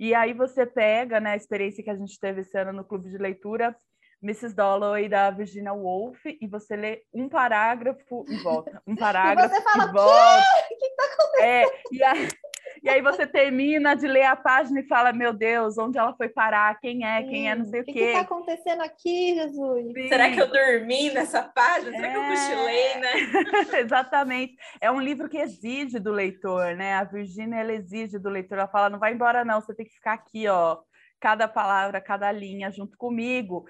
E aí você pega né, a experiência que a gente teve esse ano no clube de leitura, Mrs. Dalloway da Virginia Woolf, e você lê um parágrafo e volta, um parágrafo e você fala, e volta. O que está acontecendo? É, e aí, e aí você termina de ler a página e fala, meu Deus, onde ela foi parar? Quem é? Quem é? Não sei o quê. O que está acontecendo aqui, Jesus? Sim. Será que eu dormi nessa página? Será é... que eu cochilei, né? Exatamente. É um livro que exige do leitor, né? A Virginia, ela exige do leitor. Ela fala, não vai embora não, você tem que ficar aqui, ó. Cada palavra, cada linha junto comigo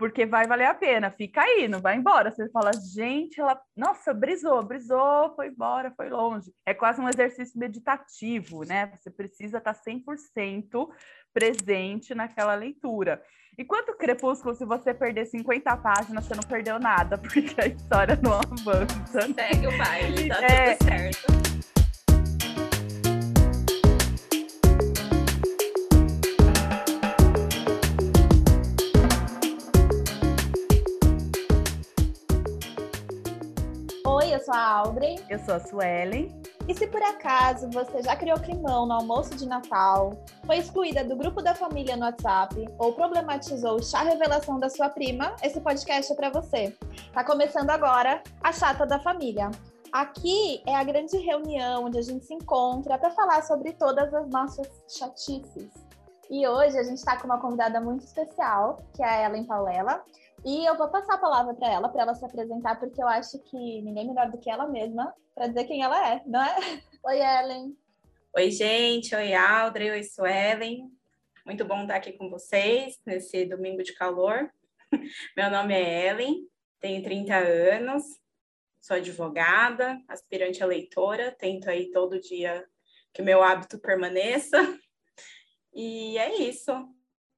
porque vai valer a pena, fica aí, não vai embora. Você fala, gente, ela, nossa, brisou, brisou, foi embora, foi longe. É quase um exercício meditativo, né? Você precisa estar 100% presente naquela leitura. Enquanto Crepúsculo, se você perder 50 páginas, você não perdeu nada, porque a história não avança. Segue o baile, tá é, tudo certo. Sou a Audrey. Eu sou a Suelen. E se por acaso você já criou climão no almoço de Natal, foi excluída do grupo da família no WhatsApp ou problematizou o chá revelação da sua prima, esse podcast é para você. Tá começando agora a Chata da Família. Aqui é a grande reunião onde a gente se encontra para falar sobre todas as nossas chatices. E hoje a gente está com uma convidada muito especial, que é a Ellen Paulela. E eu vou passar a palavra para ela, para ela se apresentar, porque eu acho que ninguém melhor do que ela mesma para dizer quem ela é, não é? Oi, Ellen. Oi, gente. Oi, Audrey. Oi, Suelen. Muito bom estar aqui com vocês nesse domingo de calor. Meu nome é Ellen, tenho 30 anos, sou advogada, aspirante a leitora, tento aí todo dia que o meu hábito permaneça. E é isso.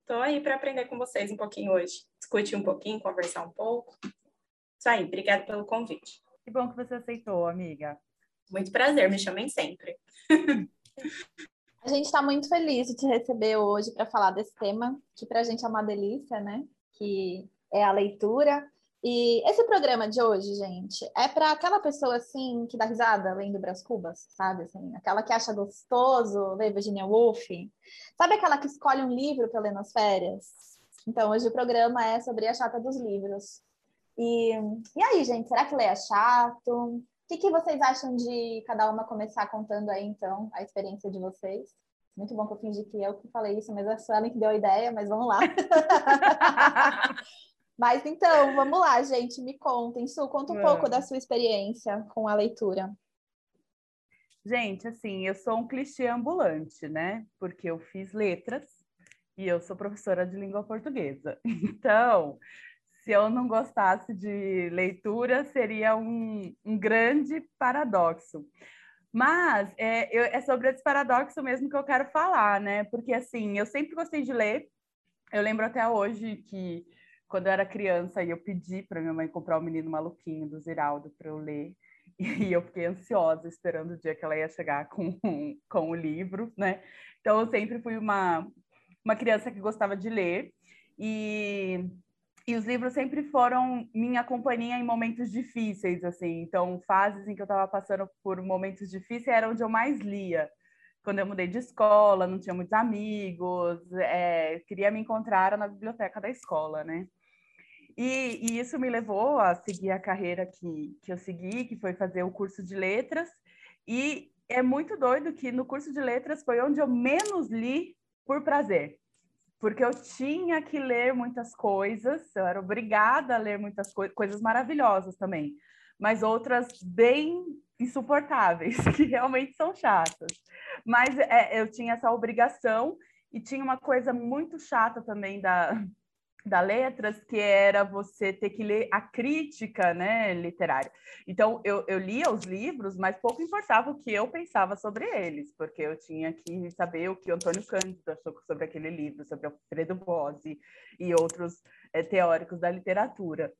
Estou aí para aprender com vocês um pouquinho hoje, discutir um pouquinho, conversar um pouco. Isso aí, obrigada pelo convite. Que bom que você aceitou, amiga. Muito prazer, me chamem sempre. a gente está muito feliz de te receber hoje para falar desse tema, que para a gente é uma delícia, né? Que é a leitura. E esse programa de hoje, gente, é para aquela pessoa assim que dá risada lendo Brás Cubas, sabe? Assim, aquela que acha gostoso ler Virginia Woolf. Sabe aquela que escolhe um livro para ler nas férias? Então, hoje o programa é sobre a chata dos livros. E, e aí, gente, será que ler é chato? O que, que vocês acham de cada uma começar contando aí, então, a experiência de vocês? Muito bom que eu fingi que eu que falei isso, mas a Suelen que deu a ideia, mas vamos lá. Mas então, vamos lá, gente, me contem. Su, conta um é. pouco da sua experiência com a leitura. Gente, assim, eu sou um clichê ambulante, né? Porque eu fiz letras e eu sou professora de língua portuguesa. Então, se eu não gostasse de leitura, seria um, um grande paradoxo. Mas é, eu, é sobre esse paradoxo mesmo que eu quero falar, né? Porque, assim, eu sempre gostei de ler. Eu lembro até hoje que quando eu era criança, eu pedi para minha mãe comprar o Menino Maluquinho do Ziraldo para eu ler. E eu fiquei ansiosa esperando o dia que ela ia chegar com, com o livro, né? Então eu sempre fui uma, uma criança que gostava de ler. E, e os livros sempre foram minha companhia em momentos difíceis, assim. Então, fases em que eu estava passando por momentos difíceis era onde eu mais lia quando eu mudei de escola, não tinha muitos amigos, é, queria me encontrar na biblioteca da escola, né? E, e, isso me levou a seguir a carreira que, que eu segui, que foi fazer o curso de letras. E é muito doido que no curso de letras foi onde eu menos li por prazer, porque eu tinha que ler muitas coisas, eu era obrigada a ler muitas co coisas maravilhosas também, mas outras bem insuportáveis, que realmente são chatas. Mas é, eu tinha essa obrigação e tinha uma coisa muito chata também da, da letras, que era você ter que ler a crítica né, literária. Então, eu, eu lia os livros, mas pouco importava o que eu pensava sobre eles, porque eu tinha que saber o que Antônio Cândido achou sobre aquele livro, sobre Alfredo Bose e outros é, teóricos da literatura.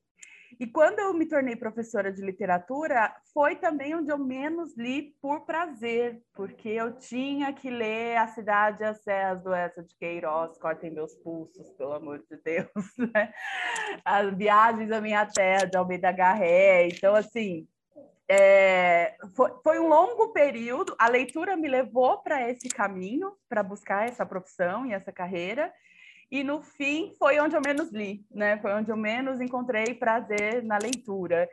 E quando eu me tornei professora de literatura, foi também onde eu menos li por prazer, porque eu tinha que ler A Cidade e as Serras do Essa de Queiroz, Cortem Meus Pulsos, pelo amor de Deus, né? As Viagens à Minha Terra, de Almeida Garré. Então, assim, é, foi, foi, um longo período, a leitura me levou para esse caminho, para buscar essa profissão e essa carreira, e no fim foi onde eu menos li, né? Foi onde eu menos encontrei prazer na leitura.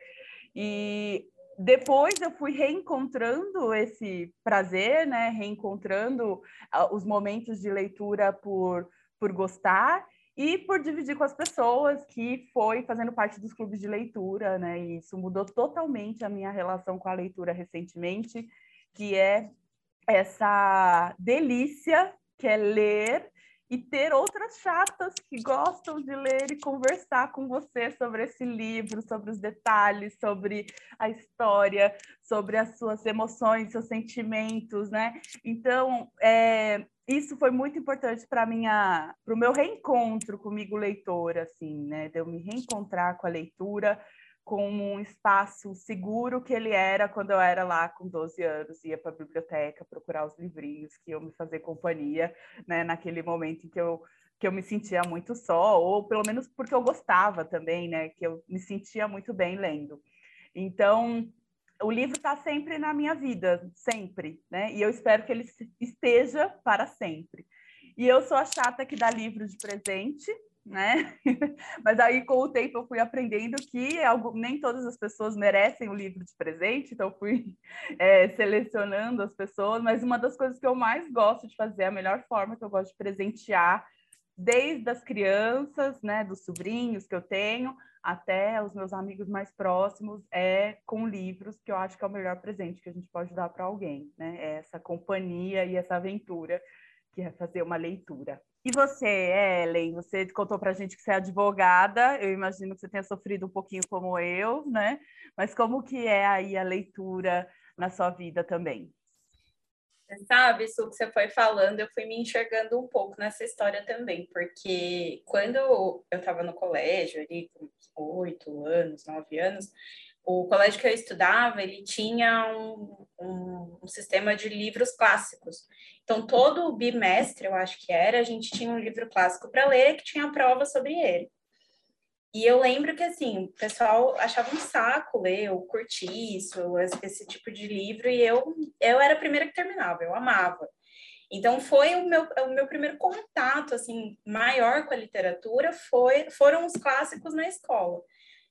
E depois eu fui reencontrando esse prazer, né? Reencontrando ah, os momentos de leitura por, por gostar e por dividir com as pessoas, que foi fazendo parte dos clubes de leitura, né? E isso mudou totalmente a minha relação com a leitura recentemente, que é essa delícia que é ler e ter outras chatas que gostam de ler e conversar com você sobre esse livro, sobre os detalhes, sobre a história, sobre as suas emoções, seus sentimentos, né? Então, é, isso foi muito importante para minha, para o meu reencontro comigo leitora, assim, né? De eu me reencontrar com a leitura como um espaço seguro que ele era quando eu era lá com 12 anos, ia para a biblioteca procurar os livrinhos que iam me fazer companhia, né, naquele momento em que eu que eu me sentia muito só, ou pelo menos porque eu gostava também, né, que eu me sentia muito bem lendo. Então, o livro está sempre na minha vida, sempre, né? E eu espero que ele esteja para sempre. E eu sou a chata que dá livro de presente, né? Mas aí, com o tempo, eu fui aprendendo que algo, nem todas as pessoas merecem o livro de presente, então fui é, selecionando as pessoas. Mas uma das coisas que eu mais gosto de fazer, a melhor forma que eu gosto de presentear, desde as crianças, né, dos sobrinhos que eu tenho, até os meus amigos mais próximos, é com livros, que eu acho que é o melhor presente que a gente pode dar para alguém, né? É essa companhia e essa aventura que é fazer uma leitura. E você, Ellen, você contou para a gente que você é advogada, eu imagino que você tenha sofrido um pouquinho como eu, né? Mas como que é aí a leitura na sua vida também? Sabe, isso que você foi falando, eu fui me enxergando um pouco nessa história também, porque quando eu estava no colégio, ali com oito anos, nove anos, o colégio que eu estudava, ele tinha um, um, um, sistema de livros clássicos. Então, todo bimestre, eu acho que era, a gente tinha um livro clássico para ler que tinha prova sobre ele. E eu lembro que, assim, o pessoal achava um saco ler ou curtir isso, esse tipo de livro, e eu, eu era a primeira que terminava, eu amava. Então, foi o meu, o meu primeiro contato, assim, maior com a literatura, foi, foram os clássicos na escola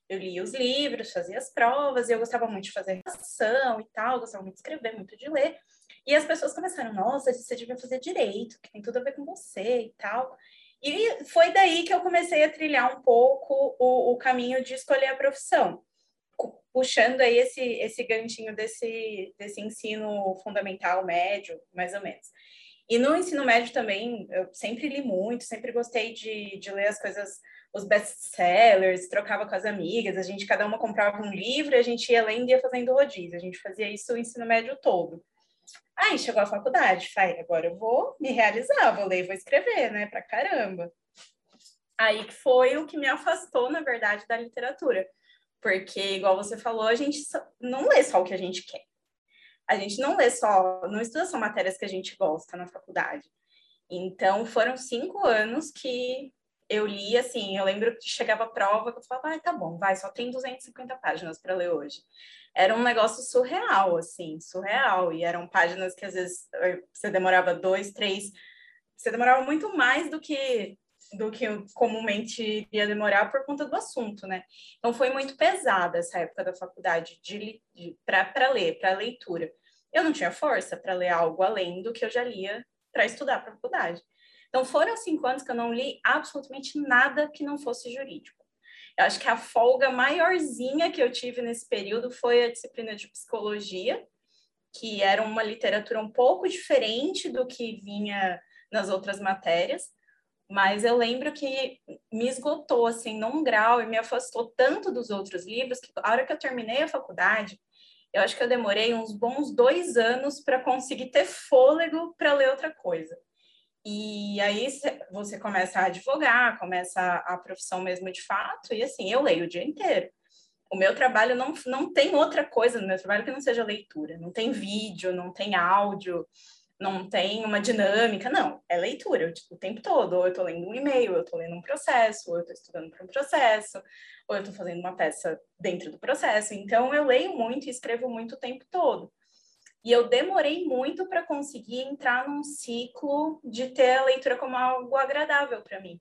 eu lia os livros, fazia as provas, e eu gostava muito de fazer redação e tal, gostava muito de escrever, muito de ler. E as pessoas começaram, nossa, você devia fazer direito, que tem tudo a ver com você e tal. E foi daí que eu comecei a trilhar um pouco o, o caminho de escolher a profissão, puxando aí esse, esse ganchinho desse, desse ensino fundamental, médio, mais ou menos. E no ensino médio também, eu sempre li muito, sempre gostei de, de ler as coisas os best-sellers, trocava com as amigas, a gente, cada uma comprava um livro, a gente ia lendo e ia fazendo rodízio, a gente fazia isso o ensino médio todo. Aí chegou a faculdade, falei, agora eu vou me realizar, vou ler vou escrever, né, pra caramba. Aí que foi o que me afastou, na verdade, da literatura, porque, igual você falou, a gente não lê só o que a gente quer. A gente não lê só, não estuda só matérias que a gente gosta na faculdade. Então, foram cinco anos que eu li, assim, eu lembro que chegava a prova, que eu falava, ah, tá bom, vai, só tem 250 páginas para ler hoje. Era um negócio surreal, assim, surreal. E eram páginas que às vezes você demorava dois, três, você demorava muito mais do que do que comumente ia demorar por conta do assunto, né? Então foi muito pesada essa época da faculdade de, de para ler, para leitura. Eu não tinha força para ler algo além do que eu já lia para estudar para a faculdade. Então, foram cinco anos que eu não li absolutamente nada que não fosse jurídico. Eu acho que a folga maiorzinha que eu tive nesse período foi a disciplina de psicologia, que era uma literatura um pouco diferente do que vinha nas outras matérias, mas eu lembro que me esgotou assim num grau e me afastou tanto dos outros livros que a hora que eu terminei a faculdade, eu acho que eu demorei uns bons dois anos para conseguir ter fôlego para ler outra coisa. E aí você começa a advogar, começa a, profissão mesmo de fato, e assim, eu leio o dia inteiro. O meu trabalho não, não tem outra coisa no meu trabalho que não seja leitura. Não tem vídeo, não tem áudio. não tem uma dinâmica, não, é leitura tipo, o tempo todo. Ou eu estou lendo um e-mail, ou eu estou lendo um processo, ou eu estou estudando para um processo, ou eu estou fazendo uma peça dentro do processo. Então, eu leio muito e escrevo muito o tempo todo. E eu demorei muito para conseguir entrar num ciclo de ter a leitura como algo agradável para mim.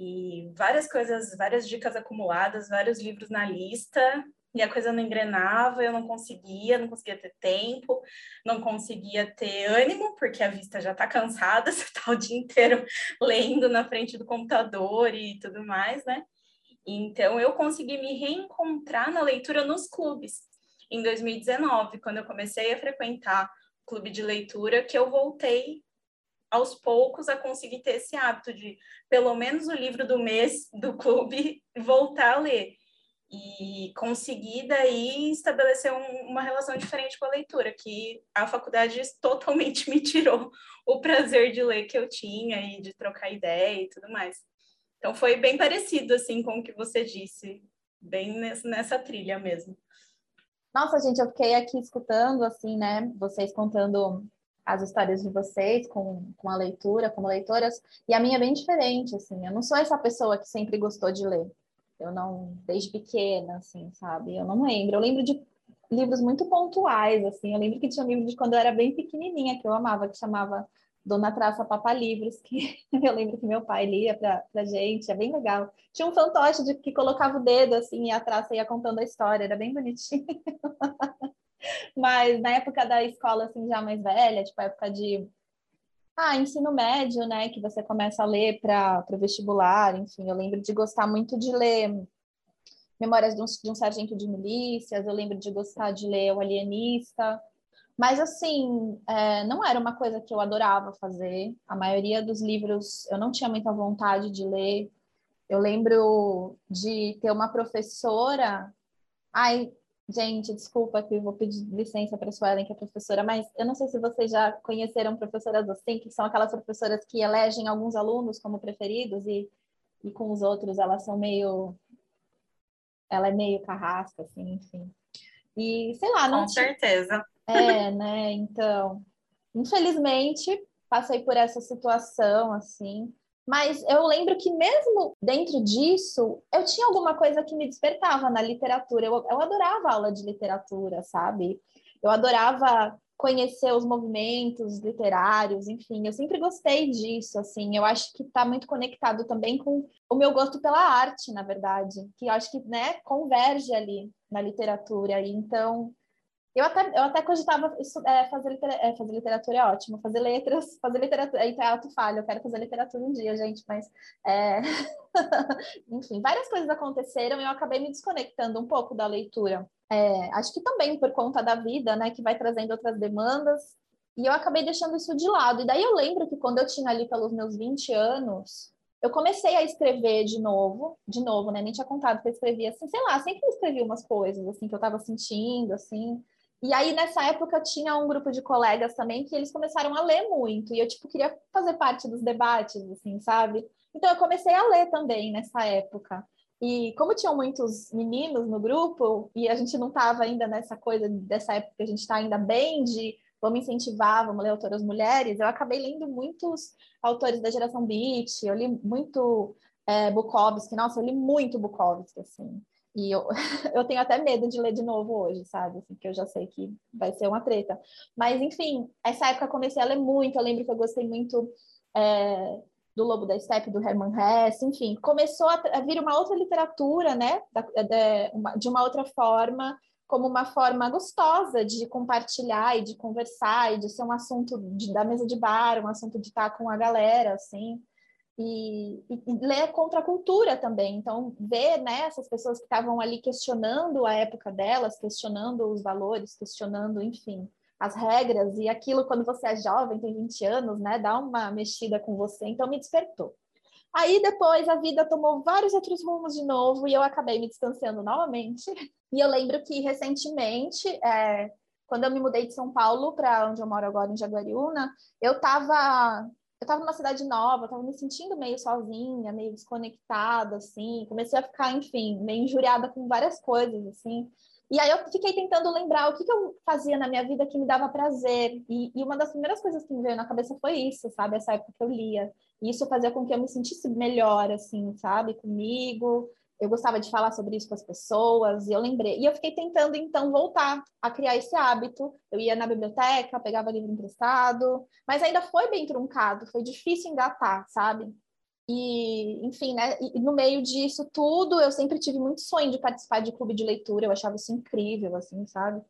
E várias coisas, várias dicas acumuladas, vários livros na lista, e a coisa não engrenava, eu não conseguia, não conseguia ter tempo, não conseguia ter ânimo, porque a vista já está cansada, você está o dia inteiro lendo na frente do computador e tudo mais, né? Então, eu consegui me reencontrar na leitura nos clubes. Em 2019, quando eu comecei a frequentar clube de leitura, que eu voltei aos poucos a conseguir ter esse hábito de, pelo menos o livro do mês do clube, voltar a ler e conseguir daí estabelecer um, uma relação diferente com a leitura, que a faculdade totalmente me tirou o prazer de ler que eu tinha e de trocar ideia e tudo mais. Então foi bem parecido assim com o que você disse, bem nessa trilha mesmo. Nossa, gente, eu fiquei aqui escutando assim, né, vocês contando as histórias de vocês com, com a leitura, como leitoras, e a minha é bem diferente, assim, eu não sou essa pessoa que sempre gostou de ler. Eu não, desde pequena, assim, sabe? Eu não lembro. Eu lembro de livros muito pontuais, assim. Eu lembro que tinha um livro de quando eu era bem pequenininha, que eu amava, que chamava Dona Traça Papa Livros, que eu lembro que meu pai lia pra, pra gente, é bem legal. Tinha um fantoche de que colocava o dedo, assim, e a traça ia contando a história, era bem bonitinho. Mas na época da escola, assim, já mais velha, tipo, época de ah, ensino médio, né? Que você começa a ler para o vestibular, enfim, eu lembro de gostar muito de ler Memórias de um, de um Sargento de Milícias, eu lembro de gostar de ler O Alienista, mas assim, é, não era uma coisa que eu adorava fazer. A maioria dos livros eu não tinha muita vontade de ler. Eu lembro de ter uma professora. Ai, Gente, desculpa que eu vou pedir licença para a Suelen, que é professora, mas eu não sei se vocês já conheceram professoras assim, que são aquelas professoras que elegem alguns alunos como preferidos e, e com os outros elas são meio. Ela é meio carrasca, assim, enfim. E sei lá, não. Com certeza. É, né? Então, infelizmente, passei por essa situação, assim. Mas eu lembro que mesmo dentro disso, eu tinha alguma coisa que me despertava na literatura. Eu, eu adorava aula de literatura, sabe? Eu adorava conhecer os movimentos literários, enfim, eu sempre gostei disso, assim, eu acho que está muito conectado também com o meu gosto pela arte, na verdade, que eu acho que, né, converge ali na literatura, e então eu até, eu até cogitava isso, é, fazer, litera, é, fazer literatura é ótimo, fazer letras, fazer literatura, aí tá alto falho, eu quero fazer literatura um dia, gente, mas é... enfim, várias coisas aconteceram e eu acabei me desconectando um pouco da leitura. É, acho que também por conta da vida, né, que vai trazendo outras demandas, e eu acabei deixando isso de lado. E daí eu lembro que quando eu tinha ali pelos meus 20 anos, eu comecei a escrever de novo, de novo, né? Nem tinha contado que eu escrevia assim, sei lá, sempre escrevi umas coisas assim que eu estava sentindo, assim. E aí, nessa época, tinha um grupo de colegas também que eles começaram a ler muito. E eu, tipo, queria fazer parte dos debates, assim, sabe? Então, eu comecei a ler também nessa época. E como tinham muitos meninos no grupo, e a gente não estava ainda nessa coisa, dessa época que a gente está ainda bem de vamos incentivar, vamos ler autoras mulheres, eu acabei lendo muitos autores da geração Beat, eu li muito é, Bukowski, nossa, eu li muito Bukowski, assim. E eu, eu tenho até medo de ler de novo hoje, sabe? Assim, que eu já sei que vai ser uma treta. Mas, enfim, essa época eu comecei a ler muito. Eu lembro que eu gostei muito é, do Lobo da Steppe, do Herman Hesse, enfim. Começou a, a vir uma outra literatura, né? Da, de, uma, de uma outra forma, como uma forma gostosa de compartilhar e de conversar e de ser um assunto de, da mesa de bar, um assunto de estar com a galera, assim e, e, ler contra a cultura também. Então, ver né, essas pessoas que estavam ali questionando a época delas, questionando os valores, questionando, enfim, as regras, e aquilo, quando você é jovem, tem 20 anos, né, dá uma mexida com você, então me despertou. Aí depois a vida tomou vários outros rumos de novo e eu acabei me distanciando novamente. E eu lembro que recentemente, é, quando eu me mudei de São Paulo para onde eu moro agora, em Jaguariúna, eu estava eu estava numa cidade nova, estava me sentindo meio sozinha, meio desconectada, assim, comecei a ficar, enfim, meio injuriada com várias coisas, assim, E aí eu fiquei tentando lembrar o que, que eu fazia na minha vida que me dava prazer. E, e, uma das primeiras coisas que me veio na cabeça foi isso, sabe? Essa época que eu lia. E isso fazia com que eu me sentisse melhor, assim, sabe? Comigo. Eu gostava de falar sobre isso com as pessoas. E eu lembrei. E eu fiquei tentando, então, voltar a criar esse hábito. Eu ia na biblioteca, pegava livro emprestado. Mas ainda foi bem truncado. Foi difícil engatar, sabe? E, enfim, né? E no meio disso tudo, eu sempre tive muito sonho de participar de clube de leitura, eu achava isso incrível, assim, sabe?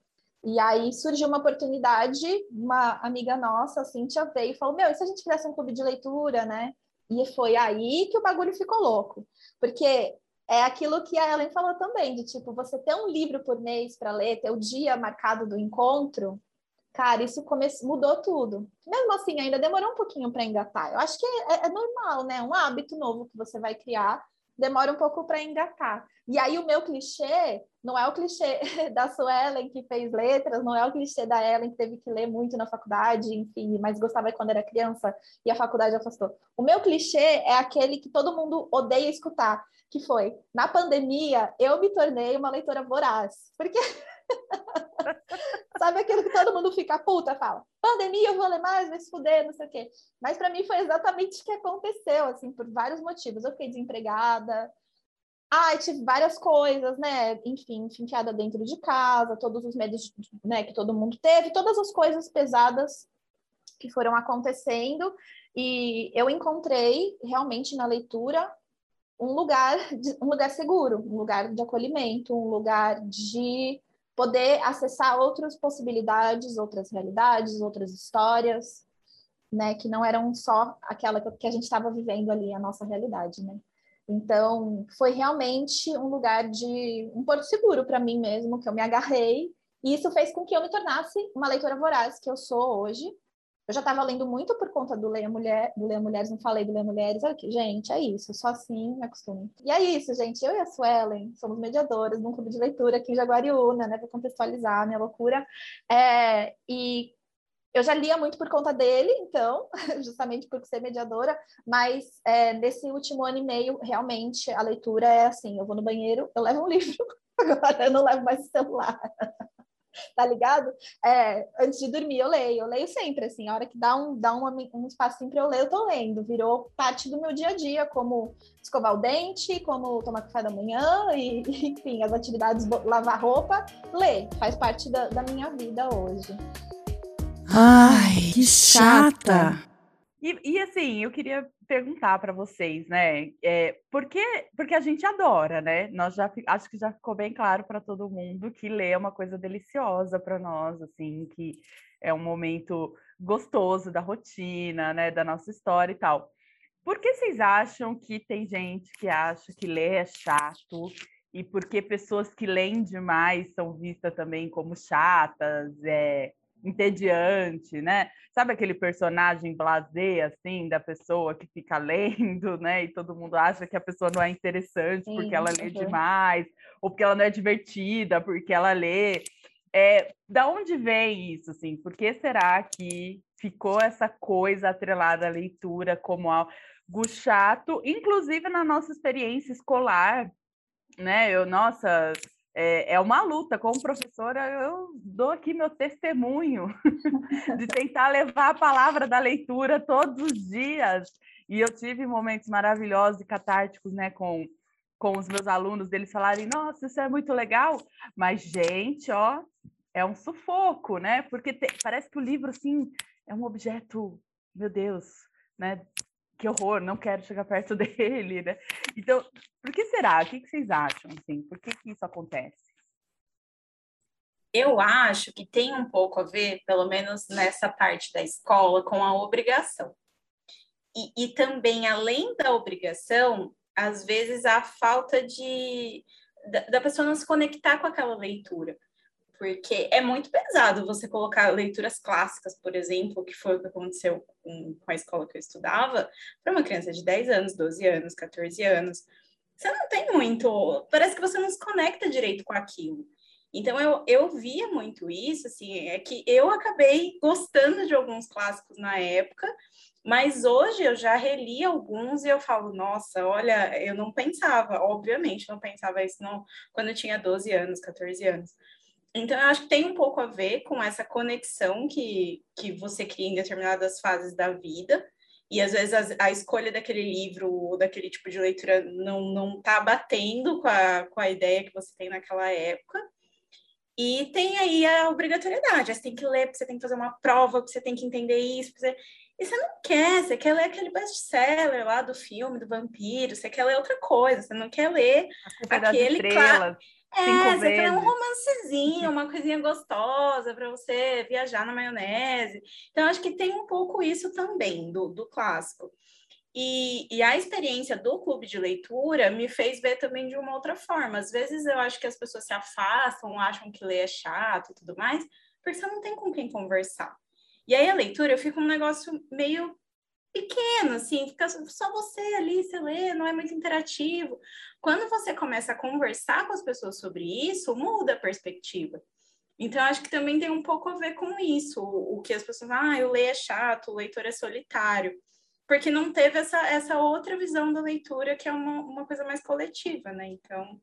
E aí surgiu uma oportunidade, uma amiga nossa, a Cintia, veio e falou: Meu, e se a gente fizesse um clube de leitura, né? E foi aí que o bagulho ficou louco, porque é aquilo que a Ellen falou também, de tipo, você ter um livro por mês para ler, ter o dia marcado do encontro, Cara, isso mudou tudo. Mesmo assim, ainda demorou um pouquinho para engatar. Eu acho que é, é, normal, né? Um hábito novo que você vai criar demora um pouco para engatar. E aí o meu clichê não é o clichê da Suelen que fez letras, não é o clichê da Ellen que teve que ler muito na faculdade, enfim, mas gostava quando era criança e a faculdade afastou. O meu clichê é aquele que todo mundo odeia escutar, que foi, na pandemia, eu me tornei uma leitora voraz. Porque Sabe aquilo que todo mundo fica puta, fala, pandemia, eu vou ler mais, vai se fuder, não sei o quê. Mas para mim foi exatamente o que aconteceu, assim, por vários motivos. Eu fiquei desempregada, ah, tive várias coisas, né? Enfim, enfiada dentro de casa, todos os medos né, que todo mundo teve, todas as coisas pesadas que foram acontecendo. E eu encontrei realmente na leitura um lugar, de, um lugar seguro, um lugar de acolhimento, um lugar de poder acessar outras possibilidades, outras realidades, outras histórias, né, que não eram só aquela que a gente estava vivendo ali, a nossa realidade, né? Então, foi realmente um lugar de um porto seguro para mim mesmo, que eu me agarrei, e isso fez com que eu me tornasse uma leitora voraz que eu sou hoje, eu já estava lendo muito por conta do Leia, Mulher, do Leia Mulheres, não falei do Leia Mulheres. Aqui, gente, é isso, só assim me acostumo. E é isso, gente. Eu e a Suelen somos mediadoras num clube de leitura aqui em Jaguariúna, né, para contextualizar a minha loucura. É, e eu já lia muito por conta dele, então, justamente por ser mediadora, mas é, nesse último ano e meio, realmente, a leitura é assim: eu vou no banheiro, eu levo um livro, agora eu não levo mais o celular tá ligado? É, antes de dormir eu leio, eu leio sempre, assim, a hora que dá um, dá um, um espacinho para eu ler, eu tô lendo, virou parte do meu dia a dia, como escovar o dente, como tomar café da manhã, e enfim, as atividades, lavar roupa, ler, faz parte da, da minha vida hoje. Ai, que chata! E, e, assim, eu queria perguntar para vocês, né? É, por que, porque a gente adora, né? Nós já acho que já ficou bem claro para todo mundo que ler é uma coisa deliciosa para nós, assim, que é um momento gostoso da rotina, né? Da nossa história e tal. Por que vocês acham que tem gente que acha que ler é chato? E por que pessoas que leem demais são vistas também como chatas? É, entediante, né? Sabe aquele personagem blasé, assim, da pessoa que fica lendo, né? E todo mundo acha que a pessoa não é interessante Sim, porque ela lê uhum. demais, ou porque ela não é divertida, porque ela lê. É, da onde vem isso, assim? Por que será que ficou essa coisa atrelada à leitura como algo chato, inclusive na nossa experiência escolar, né? Eu, nossa, é, é uma luta. Como professora, eu dou aqui meu testemunho de tentar levar a palavra da leitura todos os dias. E eu tive momentos maravilhosos e catárticos, né, com, com os meus alunos, deles falarem, nossa, isso é muito legal, mas, gente, ó, é um sufoco, né? Porque te, parece que o livro, assim, é um objeto, meu Deus, né? Que horror, não quero chegar perto dele, né? Então, por que será? O que vocês acham, assim? Por que, que isso acontece? Eu acho que tem um pouco a ver, pelo menos nessa parte da escola, com a obrigação. E, e também, além da obrigação, às vezes a falta de da, da pessoa não se conectar com aquela leitura porque é muito pesado você colocar leituras clássicas, por exemplo, que foi o que aconteceu com, a escola que eu estudava, para uma criança de 10 anos, 12 anos, 14 anos. Você não tem muito. Parece que você não se conecta direito com aquilo. Então eu, eu via muito isso, assim, é que eu acabei gostando de alguns clássicos na época, mas hoje eu já reli alguns e eu falo, nossa, olha, eu não pensava, obviamente, não pensava isso não, quando eu tinha 12 anos, 14 anos. Então, eu acho que tem um pouco a ver com essa conexão que, que você cria em determinadas fases da vida, e às vezes a, a escolha daquele livro ou daquele tipo de leitura não, não tá batendo com a, com a ideia que você tem naquela época. E tem aí a obrigatoriedade, você tem que ler, você tem que fazer uma prova, você tem que entender isso. Você... E você não quer, você quer ler aquele best-seller lá do filme, do vampiro, você quer ler outra coisa, você não quer ler aquele... Cla... É, você um romancezinho, uma coisinha gostosa para você viajar na maionese. Então, acho que tem um pouco isso também do, do clássico. E, e, a experiência do clube de leitura me fez ver também de uma outra forma. Às vezes eu acho que as pessoas se afastam, acham que ler é chato e tudo mais, porque você não tem com quem conversar. E aí a leitura eu fico um negócio meio pequeno, assim, fica só você ali, você lê, não é muito interativo. Quando você começa a conversar com as pessoas sobre isso, muda a perspectiva. Então, acho que também tem um pouco a ver com isso, o, que as pessoas, ah, eu leio é chato, o leitor é solitário porque não teve essa, essa outra visão da leitura, que é uma, uma coisa mais coletiva, né? Então,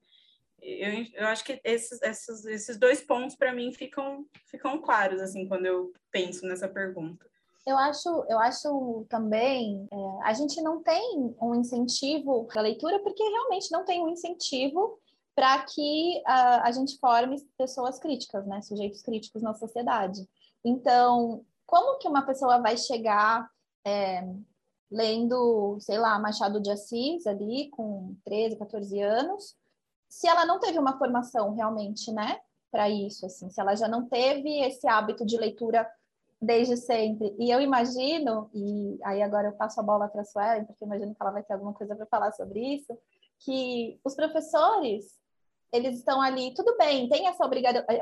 eu, eu acho que esses, esses, esses dois pontos, para mim, ficam, ficam claros, assim, quando eu penso nessa pergunta. Eu acho, eu acho também, é, a gente não tem um incentivo para leitura, porque realmente não tem um incentivo para que a, a gente forme pessoas críticas, né? Sujeitos críticos na sociedade. Então, como que uma pessoa vai chegar é, lendo, sei lá, Machado de Assis ali com 13, 14 anos, se ela não teve uma formação realmente, né, para isso, assim, se ela já não teve esse hábito de leitura desde sempre. E eu imagino, e aí agora eu passo a bola para a Suelen, porque imagino que ela vai ter alguma coisa para falar sobre isso, que os professores eles estão ali, tudo bem, tem essa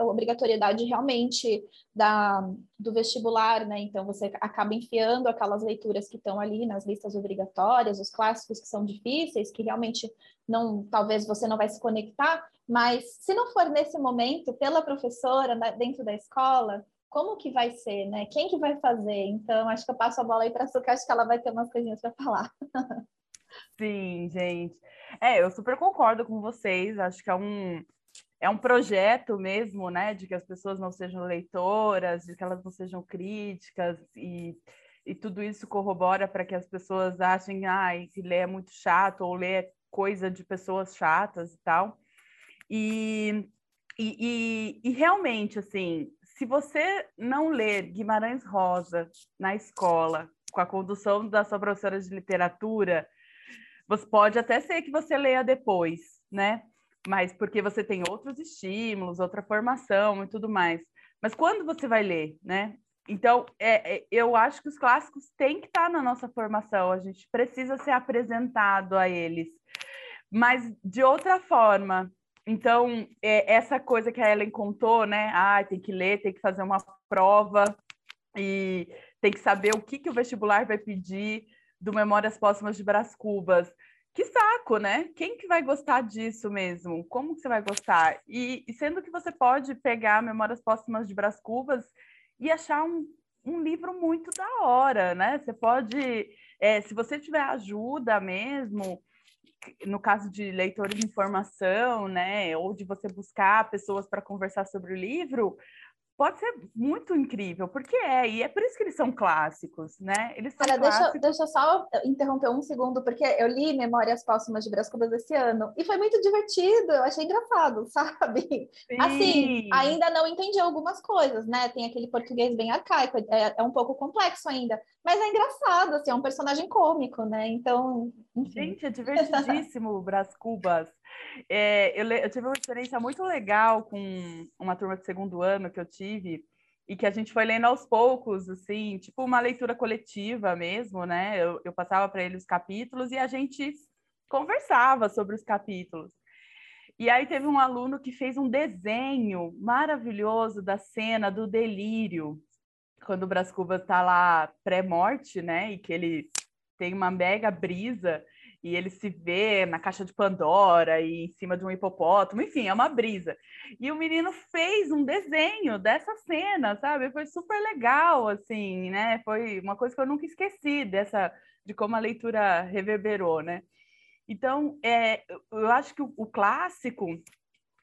obrigatoriedade realmente da, do vestibular, né? Então você acaba enfiando aquelas leituras que estão ali nas listas obrigatórias, os clássicos que são difíceis, que realmente não, talvez você não vai se conectar, mas se não for nesse momento, pela professora, dentro da escola, como que vai ser, né? Quem que vai fazer? Então, acho que eu passo a bola aí para a Suca, acho que ela vai ter umas coisinhas para falar. Sim, gente. É, eu super concordo com vocês. Acho que é um, é um projeto mesmo, né? De que as pessoas não sejam leitoras, de que elas não sejam críticas e, e tudo isso corrobora para que as pessoas achem ah, que ler é muito chato ou ler é coisa de pessoas chatas e tal. E, e, e, e realmente, assim, se você não ler Guimarães Rosa na escola, com a condução da sua professora de literatura, você pode até ser que você leia depois, né? Mas porque você tem outros estímulos, outra formação e tudo mais. Mas quando você vai ler, né? Então, é, é, eu acho que os clássicos têm que estar na nossa formação, a gente precisa ser apresentado a eles, mas de outra forma. Então, é, essa coisa que a Ellen contou, né? Ah, tem que ler, tem que fazer uma prova e tem que saber o que, que o vestibular vai pedir do Memórias Póstumas de Brás Cubas. Que saco, né? Quem que vai gostar disso mesmo? Como que você vai gostar? E, e sendo que você pode pegar Memórias Póstumas de Brás Cubas e achar um, um livro muito da hora, né? Você pode, é, se você tiver ajuda mesmo, no caso de leitores de informação, né, ou de você buscar pessoas para conversar sobre o livro, pode ser muito incrível, porque é, e é por isso que eles são clássicos, né? Eles são Olha, clássicos. Deixa, deixa eu só interromper um segundo, porque eu li Memórias Póstumas de Brás Cubas esse ano, e foi muito divertido, eu achei engraçado, sabe? Sim. Assim, ainda não entendi algumas coisas, né? Tem aquele português bem arcaico, é, é um pouco complexo ainda, mas é engraçado, assim, é um personagem cômico, né? Então, enfim. Gente, é divertidíssimo Brás Cubas. É, eu, eu, tive uma experiência muito legal com uma turma de segundo ano que eu tive e que a gente foi lendo aos poucos, assim, tipo uma leitura coletiva mesmo, né? Eu, eu passava para ele os capítulos e a gente conversava sobre os capítulos. E aí teve um aluno que fez um desenho maravilhoso da cena do delírio, quando o Brás Cubas está lá pré-morte, né? E que ele tem uma mega brisa e ele se vê na caixa de Pandora e em cima de um hipopótamo, enfim, é uma brisa. E o menino fez um desenho dessa cena, sabe? Foi super legal, assim, né? Foi uma coisa que eu nunca esqueci dessa de como a leitura reverberou, né? Então, é, eu acho que o, o clássico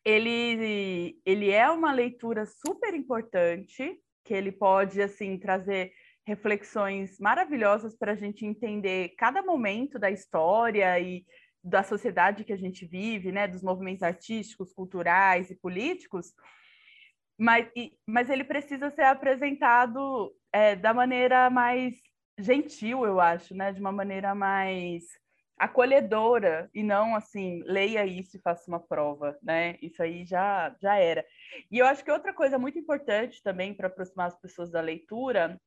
ele, ele é uma leitura super importante, que ele pode assim trazer reflexões maravilhosas para a gente entender cada momento da história e da sociedade que a gente vive, né, dos movimentos artísticos, culturais e políticos, mas, e, mas ele precisa ser apresentado é, da maneira mais gentil, eu acho, né, de uma maneira mais acolhedora e não assim, leia isso e faça uma prova, né? Isso aí já, já era. E eu acho que outra coisa muito importante também para aproximar as pessoas da leitura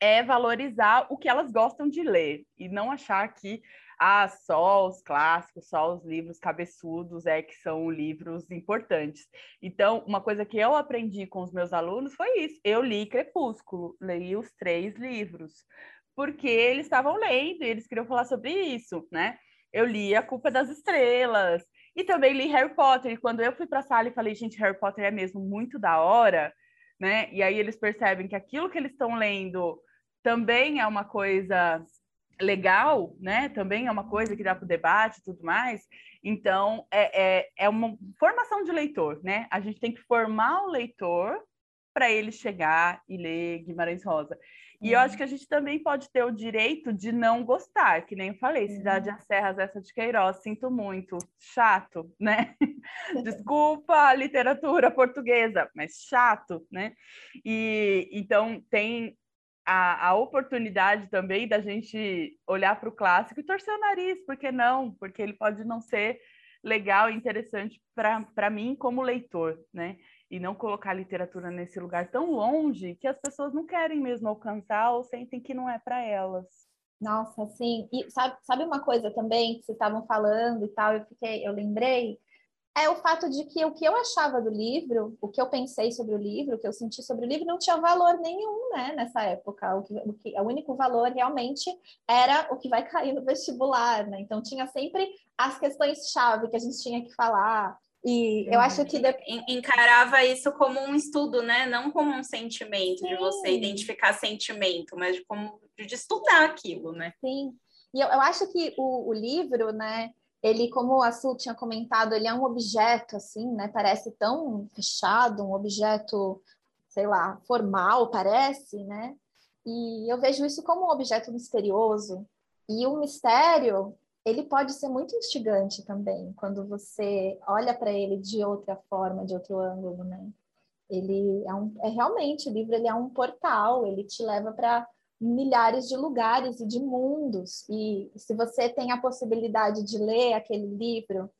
é valorizar o que elas gostam de ler e não achar que ah, só os clássicos, só os livros cabeçudos é que são livros importantes. Então, uma coisa que eu aprendi com os meus alunos foi isso. Eu li Crepúsculo, li os três livros porque eles estavam lendo e eles queriam falar sobre isso, né? Eu li A Culpa das Estrelas e também li Harry Potter. E quando eu fui para a sala e falei, gente, Harry Potter é mesmo muito da hora, né? E aí eles percebem que aquilo que eles estão lendo também é uma coisa legal, né? Também é uma coisa que dá para o debate e tudo mais. Então, é, é, é uma formação de leitor, né? A gente tem que formar o leitor para ele chegar e ler Guimarães Rosa. E eu acho que a gente também pode ter o direito de não gostar, que nem eu falei, Cidade das Serras, essa de Queiroz, sinto muito, chato, né? Desculpa a literatura portuguesa, mas chato, né? E então tem a, a oportunidade também da gente olhar para o clássico e torcer o nariz, por que não? Porque ele pode não ser legal e interessante para mim como leitor, né? E não colocar a literatura nesse lugar tão longe que as pessoas não querem mesmo alcançar ou sentem que não é para elas. Nossa, sim. E sabe, sabe uma coisa também que vocês estavam falando e tal, eu fiquei, eu lembrei, é o fato de que o que eu achava do livro, o que eu pensei sobre o livro, o que eu senti sobre o livro, não tinha valor nenhum, né, nessa época. O, que, o, que, o único valor realmente era o que vai cair no vestibular, né? Então tinha sempre as questões-chave que a gente tinha que falar, e eu acho que. Encarava isso como um estudo, né? Não como um sentimento, Sim. de você identificar sentimento, mas de como de estudar aquilo, né? Sim. E eu, eu acho que o, o livro, né? Ele, como a Sul tinha comentado, ele é um objeto, assim, né? Parece tão fechado, um objeto, sei lá, formal, parece, né? E eu vejo isso como um objeto misterioso. E o mistério, ele pode ser muito instigante também, quando você olha para ele de outra forma, de outro ângulo, né? Ele é, um, é realmente, o livro ele é um portal, ele te leva para milhares de lugares e de mundos. E se você tem a possibilidade de ler aquele livro,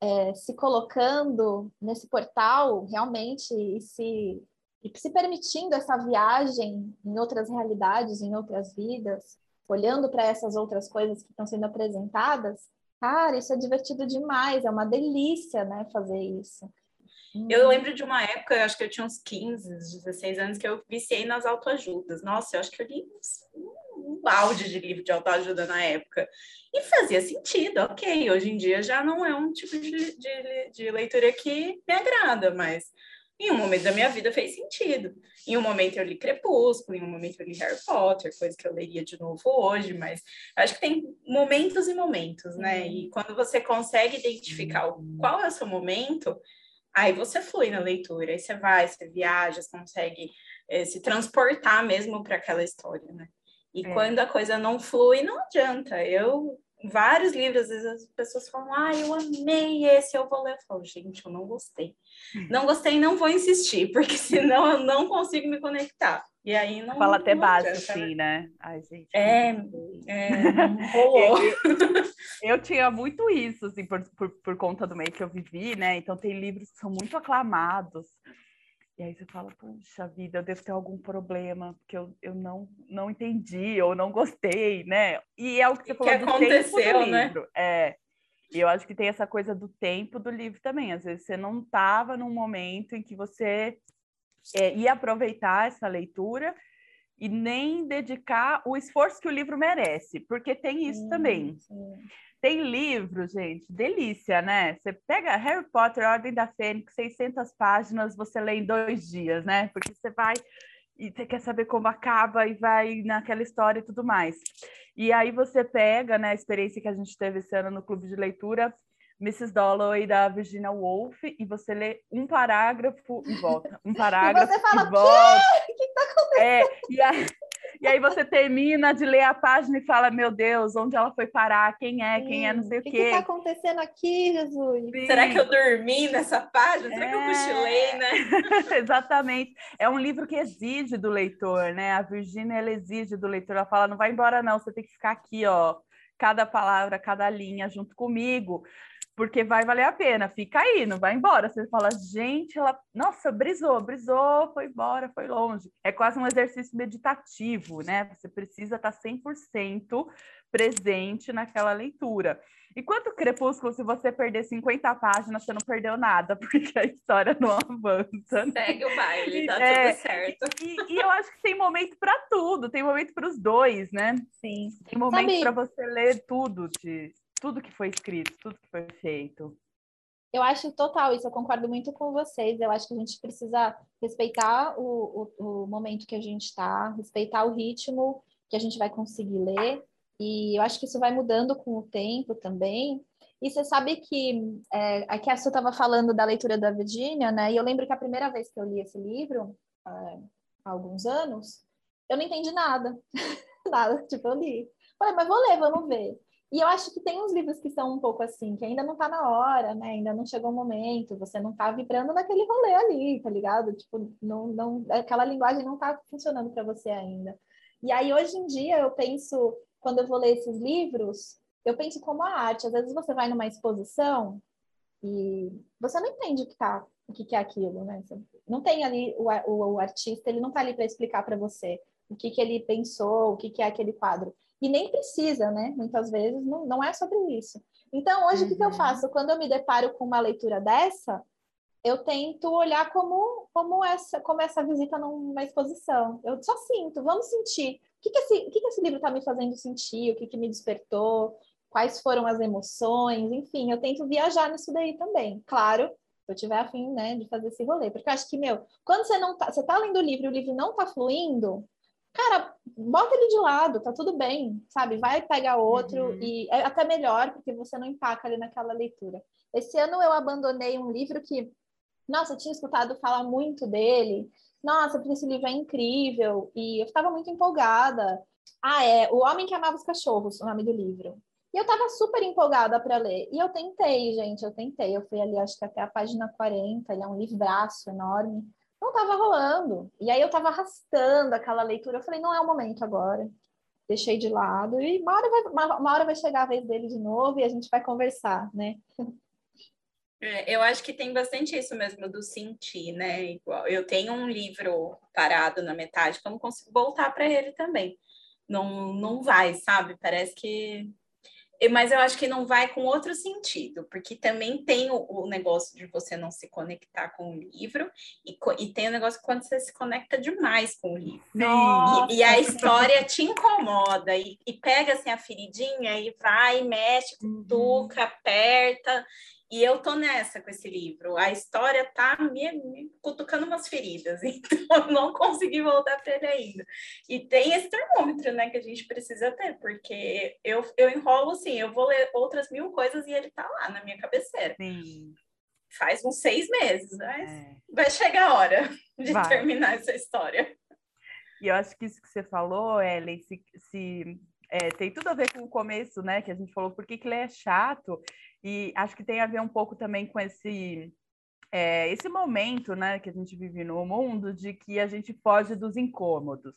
é, se colocando nesse portal realmente e se, e se permitindo essa viagem em outras realidades, em outras vidas, olhando para essas outras coisas que estão sendo apresentadas, cara, isso é divertido demais, é uma delícia, né, fazer isso. Eu lembro de uma época, acho que eu tinha uns 15, 16 anos, que eu viciei nas autoajudas. Nossa, eu acho que eu li um balde de livro de autoajuda na época. E fazia sentido, ok. Hoje em dia já não é um tipo de, de, de leitura que me agrada, mas em um momento da minha vida fez sentido. Em um momento eu li Crepúsculo, em um momento eu li Harry Potter, coisa que eu leria de novo hoje, mas acho que tem momentos e momentos, né? E quando você consegue identificar qual é o seu momento, aí você flui na leitura, aí você vai, você viaja, você consegue é, se transportar mesmo para aquela história, né? E é. quando a coisa não flui, não adianta. Eu vários livros, às vezes as pessoas falam, ah, eu amei esse, eu vou ler. Eu falo, gente, eu não gostei. Uhum. Não gostei, não vou insistir, porque senão eu não consigo me conectar. E aí não. Fala até básico, assim, né? Ai, gente. É, é rolou. eu, eu, tinha muito isso, assim, por, por, por conta do meio que eu vivi, né? Então tem livros que são muito aclamados. E aí você fala, puxa vida, eu devo ter algum problema, porque eu, eu não, não entendi ou não gostei, né? E é o que você falou que do aconteceu, tempo do né? livro. É. E eu acho que tem essa coisa do tempo do livro também. Às vezes você não estava num momento em que você é, ia aproveitar essa leitura e nem dedicar o esforço que o livro merece, porque tem isso sim, também. Sim. Tem livro, gente, delícia, né? Você pega Harry Potter, Ordem da Fênix, 600 páginas, você lê em dois dias, né? Porque você vai e você quer saber como acaba e vai naquela história e tudo mais. E aí você pega, né, a experiência que a gente teve esse ano no clube de leitura, Mrs. Dalloway da Virginia Woolf e você lê um parágrafo e volta, um parágrafo e, você fala, e volta. O que está acontecendo? É, e aí, e aí você termina de ler a página e fala, meu Deus, onde ela foi parar? Quem é? Sim. Quem é? Não sei o quê. O que está acontecendo aqui, Jesus? Sim. Será que eu dormi nessa página? Será é... que eu cochilei, né? Exatamente. É um livro que exige do leitor, né? A Virginia, ela exige do leitor. Ela fala, não vai embora não, você tem que ficar aqui, ó. Cada palavra, cada linha junto comigo porque vai valer a pena. Fica aí, não vai embora. Você fala, gente, ela, nossa, brisou, brisou, foi embora, foi longe. É quase um exercício meditativo, né? Você precisa estar 100% presente naquela leitura. Enquanto Crepúsculo, se você perder 50 páginas, você não perdeu nada, porque a história não avança. Né? Segue o baile, tá é, tudo certo. E, e, eu acho que tem momento para tudo, tem momento para os dois, né? Sim. Tem momento para você ler tudo de tudo que foi escrito, tudo que foi feito. Eu acho total isso, eu concordo muito com vocês. Eu acho que a gente precisa respeitar o, o, o momento que a gente está, respeitar o ritmo que a gente vai conseguir ler. E eu acho que isso vai mudando com o tempo também. E você sabe que é, aqui a Su estava falando da leitura da Virginia, né? E eu lembro que a primeira vez que eu li esse livro, há alguns anos, eu não entendi nada. nada, tipo, eu li. Falei, mas vou ler, vamos ver. E eu acho que tem uns livros que são um pouco assim, que ainda não tá na hora, né? Ainda não chegou o momento, você não tá vibrando naquele rolê ali, tá ligado? Tipo, não, não, aquela linguagem não tá funcionando para você ainda. E aí, hoje em dia, eu penso, quando eu vou ler esses livros, eu penso como a arte. Às vezes você vai numa exposição e você não entende o que, tá, o que é aquilo, né? Não tem ali o, o, o artista, ele não tá ali para explicar para você o que, que ele pensou, o que, que é aquele quadro. E nem precisa, né? Muitas vezes não, não é sobre isso. Então, hoje, uhum. o que, que eu uhum. faço? Quando eu me deparo com uma leitura dessa, eu tento olhar como, como, essa, como essa visita numa exposição. Eu só sinto, vamos sentir. O que, que, esse, o que, que esse livro está me fazendo sentir? O que, que me despertou? Quais foram as emoções? Enfim, eu tento viajar nisso daí também. Claro, se eu tiver afim né, de fazer esse rolê. Porque eu acho que, meu, quando você não tá, você tá lendo o livro e o livro não tá fluindo, cara, bota ele de lado, tá tudo bem, sabe? Vai pegar outro uhum. e é até melhor, porque você não empaca ali naquela leitura. Esse ano eu abandonei um livro que, nossa, eu tinha escutado falar muito dele. Nossa, porque esse livro é incrível e eu estava muito empolgada. Ah, é O Homem que Amava os Cachorros, o nome do livro. E eu estava super empolgada para ler. E eu tentei, gente, eu tentei. Eu fui ali, acho que até a página 40, ele é um livraço enorme não estava rolando. E aí eu estava arrastando aquela leitura. Eu falei, não é o momento agora. Deixei de lado. E uma hora, vai, uma, uma hora vai chegar a vez dele de novo e a gente vai conversar, né? É, eu acho que tem bastante isso mesmo do sentir, né? Igual eu tenho um livro parado na metade que eu não consigo voltar para ele também. Não, não vai, sabe? Parece que mas eu acho que não vai com outro sentido, porque também tem o, o negócio de você não se conectar com o livro, e, e, tem o negócio quando você se conecta demais com o livro. E, e, a história te incomoda, e, e, pega assim a feridinha e vai, mexe, cutuca, uhum. aperta, e eu tô nessa com esse livro. A história tá me, me cutucando umas feridas, então eu não consegui voltar para ele ainda. E tem esse termômetro, né, que a gente precisa ter, porque eu, eu enrolo assim, eu vou ler outras mil coisas e ele tá lá na minha cabeceira. Sim. Faz uns seis meses, mas é. vai chegar a hora de vai. terminar essa história. E eu acho que isso que você falou, Ellen, se, se é, tem tudo a ver com o começo, né? Que a gente falou, por que, que ele é chato? E acho que tem a ver um pouco também com esse é, esse momento, né, que a gente vive no mundo, de que a gente foge dos incômodos.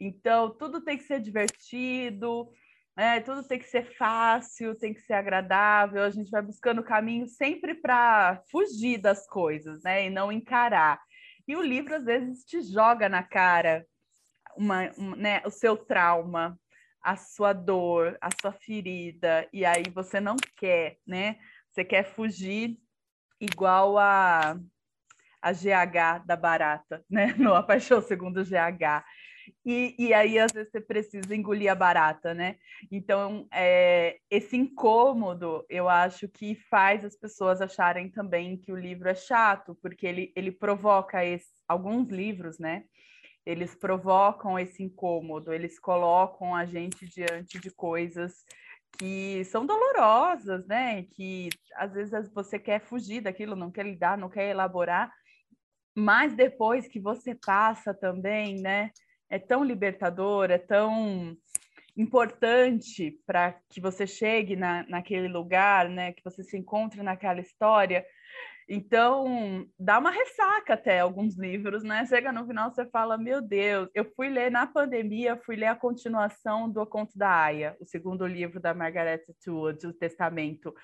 Então, tudo tem que ser divertido, né, tudo tem que ser fácil, tem que ser agradável. A gente vai buscando caminho sempre para fugir das coisas, né, e não encarar. E o livro às vezes te joga na cara uma, uma né, o seu trauma, a sua dor, a sua ferida, e aí você não quer, né? Você quer fugir igual a, a GH da barata, né? No A Paixão Segundo GH. E, e aí, às vezes, você precisa engolir a barata, né? Então, é, esse incômodo, eu acho que faz as pessoas acharem também que o livro é chato, porque ele, ele provoca esse, alguns livros, né? Eles provocam esse incômodo, eles colocam a gente diante de coisas que são dolorosas, né? Que às vezes você quer fugir daquilo, não quer lidar, não quer elaborar, mas depois que você passa também, né? É tão libertador, é tão importante para que você chegue na, naquele lugar, né? Que você se encontre naquela história, então, dá uma ressaca até alguns livros, né? Chega no final, você fala, meu Deus, eu fui ler na pandemia, fui ler a continuação do Conto da Aya, o segundo livro da Margaret Atwood, o Testamento.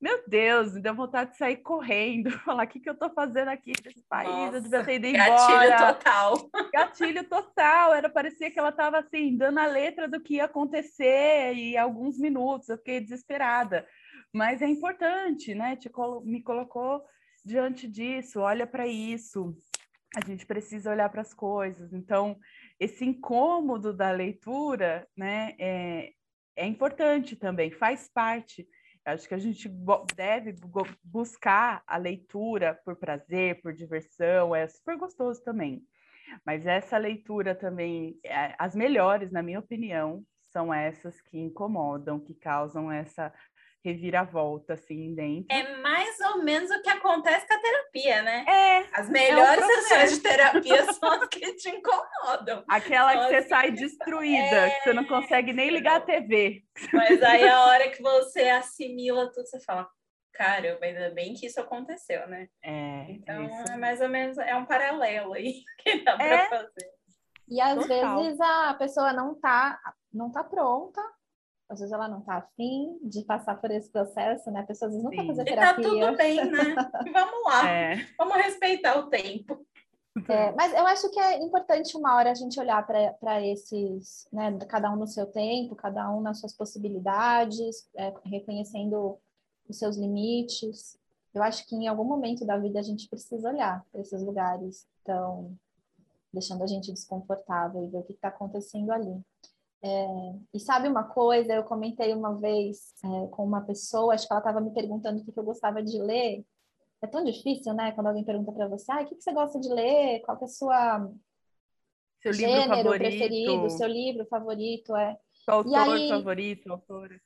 Meu Deus, me deu vontade de sair correndo, falar o que, que eu estou fazendo aqui nesse país, Nossa, eu devia ter ido embora. Gatilho total. Gatilho total, era parecia que ela estava assim, dando a letra do que ia acontecer e alguns minutos, eu fiquei desesperada. Mas é importante, né? Te me colocou diante disso, olha para isso. A gente precisa olhar para as coisas. Então, esse incômodo da leitura, né, é, é importante também, faz parte. Acho que a gente deve buscar a leitura por prazer, por diversão, é super gostoso também. Mas essa leitura também, é, as melhores, na minha opinião, são essas que incomodam, que causam essa reviravolta, assim, dentro. É mais ou menos o que acontece com a terapia, né? É. As melhores é um sessões de terapia são as que te incomodam. Aquela que você sai destruída, é... que você não consegue nem ligar a TV. Mas aí a hora que você assimila tudo, você fala, caramba, ainda bem que isso aconteceu, né? É. Então, é, é mais ou menos, é um paralelo aí que dá é. para fazer. E às Total. vezes a pessoa não tá, não tá pronta às vezes ela não está afim de passar por esse processo, né? A pessoa às vezes não está fazendo terapia. E tá tudo bem, né? Vamos lá, é. vamos respeitar o tempo. É, mas eu acho que é importante uma hora a gente olhar para esses, né? Cada um no seu tempo, cada um nas suas possibilidades, é, reconhecendo os seus limites. Eu acho que em algum momento da vida a gente precisa olhar para esses lugares estão deixando a gente desconfortável e ver o que está acontecendo ali. É, e sabe uma coisa, eu comentei uma vez é, com uma pessoa, acho que ela estava me perguntando o que, que, eu gostava de ler. É tão difícil, né? Quando alguém pergunta para você, ah, o que, que, você gosta de ler? Qual que é a sua seu gênero livro favorito. preferido, seu livro favorito? É. Qual autor aí, favorito, autora?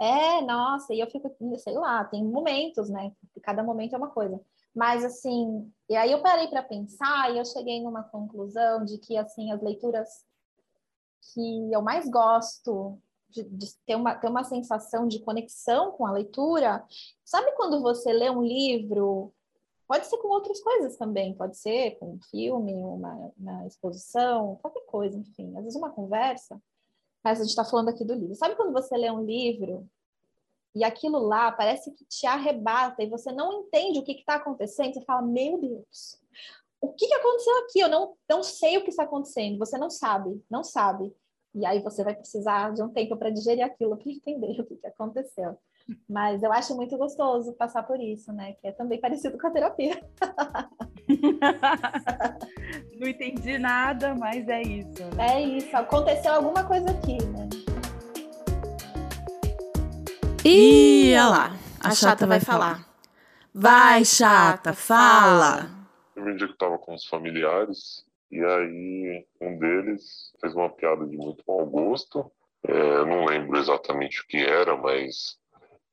É, nossa, e eu fico, sei lá, tem momentos, né? Cada momento é uma coisa. Mas assim, e aí eu parei para pensar e eu cheguei numa conclusão de que assim as leituras que eu mais gosto de, de, ter, uma, ter uma sensação de conexão com a leitura. Sabe quando você lê um livro? Pode ser com outras coisas também, pode ser com um filme, uma, uma exposição, qualquer coisa, enfim, às vezes uma conversa. Mas a gente está falando aqui do livro. Sabe quando você lê um livro e aquilo lá parece que te arrebata e você não entende o que está acontecendo? Você fala, meu Deus, o que, que aconteceu aqui? Eu não, não sei o que está acontecendo. Você não sabe, não sabe. E aí você vai precisar de um tempo para digerir aquilo, para entender o que, que aconteceu. Mas eu acho muito gostoso passar por isso, né? Que é também parecido com a terapia. não entendi nada, mas é isso. Né? É isso. Aconteceu alguma coisa aqui, né? E olha lá, a, a chata, chata vai falar. falar. Vai, chata, fala! Teve um dia que eu tava com os familiares e aí um deles fez uma piada de muito mau gosto. É, não lembro exatamente o que era, mas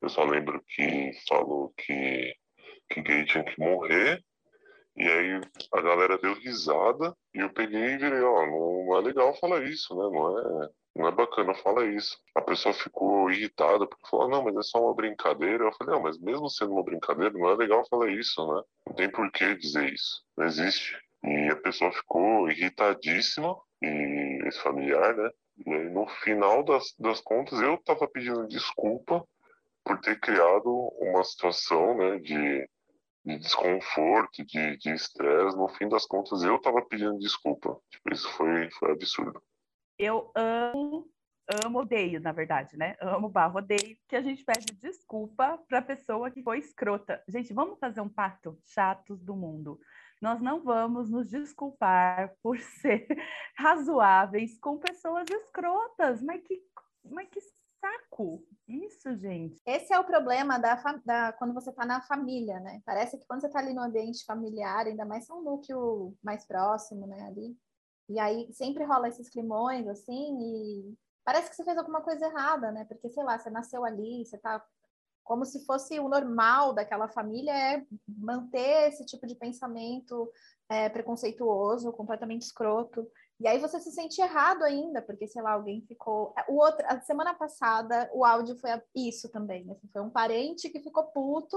eu só lembro que falou que, que gay tinha que morrer. E aí a galera deu risada e eu peguei e virei, ó, não é legal falar isso, né? Não é, não é bacana falar isso. A pessoa ficou irritada porque falou, não, mas é só uma brincadeira. Eu falei, não, mas mesmo sendo uma brincadeira, não é legal falar isso, né? Não tem por que dizer isso. Não existe. E a pessoa ficou irritadíssima, e esse familiar, né? E aí, no final das, das contas, eu tava pedindo desculpa por ter criado uma situação, né, de, de desconforto, de estresse. No fim das contas, eu tava pedindo desculpa. Tipo, isso foi, foi absurdo eu amo, amo, odeio, na verdade, né? Amo barro, odeio que a gente pede desculpa para a pessoa que foi escrota. Gente, vamos fazer um pacto chatos do mundo. nós não vamos nos desculpar por ser razoáveis com pessoas escrotas. Mas que, mas que saco! Isso, gente. Esse é o problema da, da quando você está na família, né? Parece que quando você está ali no ambiente familiar, ainda mais um núcleo mais próximo, né? Ali. E aí sempre rola esses climões, assim, e parece que você fez alguma coisa errada, né? Porque, sei lá, você nasceu ali, você tá como se fosse o normal daquela família é manter esse tipo de pensamento é, preconceituoso, completamente escroto. E aí você se sente errado ainda, porque, sei lá, alguém ficou. O outro, a semana passada, o áudio foi isso também. Assim, foi um parente que ficou puto,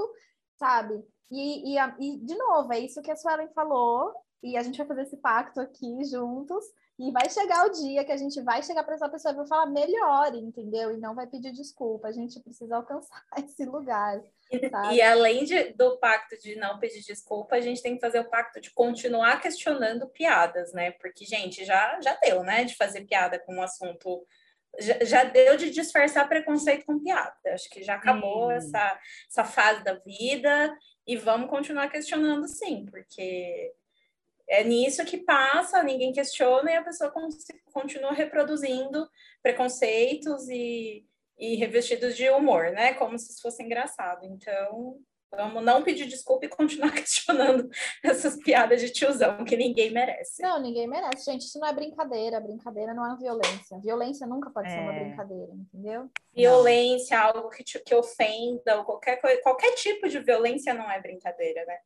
sabe? E, e, e, de novo, é isso que a Suelen falou, e a gente vai fazer esse pacto aqui juntos. E vai chegar o dia que a gente vai chegar para essa pessoa e vai falar melhor, entendeu? E não vai pedir desculpa. A gente precisa alcançar esse lugar. Sabe? E além de, do pacto de não pedir desculpa, a gente tem que fazer o pacto de continuar questionando piadas, né? Porque, gente, já, já deu, né? De fazer piada com um assunto. Já, já deu de disfarçar preconceito com piada. Acho que já acabou essa, essa fase da vida e vamos continuar questionando sim, porque é nisso que passa, ninguém questiona e a pessoa continua reproduzindo preconceitos e, e revestidos de humor, né? Como se fosse engraçado. Então, vamos não pedir desculpa e continuar questionando essas piadas de tiozão que ninguém merece. Não, ninguém merece, gente. Isso não é brincadeira. Brincadeira não é violência. Violência nunca pode é. ser uma é. brincadeira, entendeu? Violência, não. algo que, te, que ofenda, ou qualquer, coisa, qualquer tipo de violência não é brincadeira, né?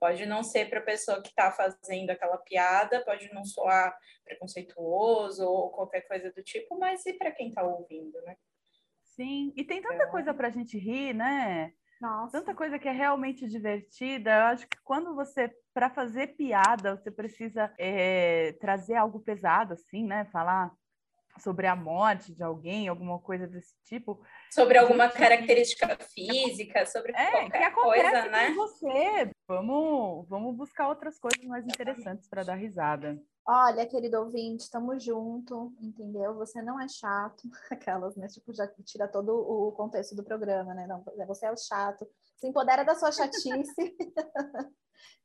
Pode não ser para a pessoa que está fazendo aquela piada, pode não soar preconceituoso ou qualquer coisa do tipo, mas e para quem está ouvindo, né? Sim, e tem tanta então... coisa para a gente rir, né? Nossa. Tanta coisa que é realmente divertida. Eu acho que quando você, para fazer piada, você precisa é, trazer algo pesado, assim, né? Falar sobre a morte de alguém, alguma coisa desse tipo. Sobre alguma gente... característica física, sobre é, qualquer que coisa, né? Com você. Vamos, vamos buscar outras coisas mais interessantes para dar risada. Olha, querido ouvinte, estamos junto, entendeu? Você não é chato, aquelas, né? Tipo, já tira todo o contexto do programa, né? Não, você é o chato. Se empodera da sua chatice.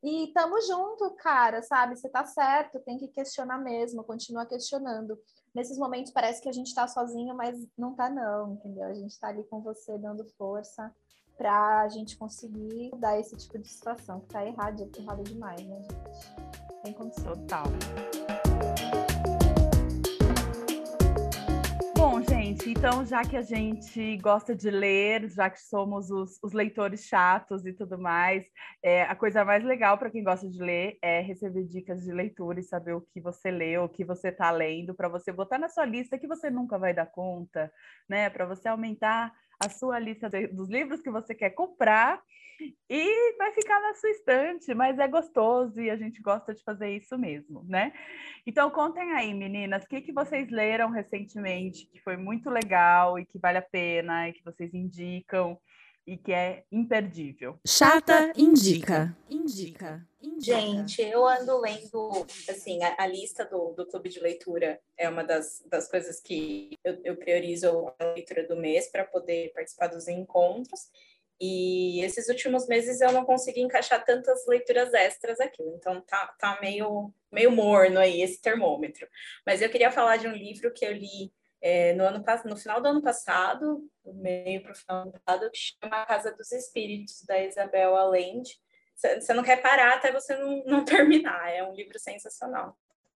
e estamos junto, cara, sabe? Você tá certo, tem que questionar mesmo, continua questionando nesses momentos parece que a gente está sozinho, mas não tá não, entendeu? A gente está ali com você dando força para a gente conseguir dar esse tipo de situação que tá errado, errado demais, né, gente? Tem condição. Total. Então já que a gente gosta de ler, já que somos os, os leitores chatos e tudo mais, é, a coisa mais legal para quem gosta de ler é receber dicas de leitura e saber o que você leu, o que você está lendo, para você botar na sua lista que você nunca vai dar conta, né? Para você aumentar a sua lista de, dos livros que você quer comprar e vai ficar na sua estante, mas é gostoso e a gente gosta de fazer isso mesmo, né? Então contem aí, meninas, o que, que vocês leram recentemente que foi muito legal e que vale a pena e que vocês indicam e que é imperdível. Chata indica. Indica. indica. Gente, eu ando lendo, assim, a, a, lista do, do clube de leitura é uma das, das coisas que eu, eu priorizo a leitura do mês para poder participar dos encontros. E esses últimos meses eu não consegui encaixar tantas leituras extras aqui, então tá, tá meio, meio morno aí esse termômetro. Mas eu queria falar de um livro que eu li é, no, ano, no final do ano passado, meio para o final do passado, que chama A Casa dos Espíritos, da Isabel Allende. Você não quer parar até você não, não terminar, é um livro sensacional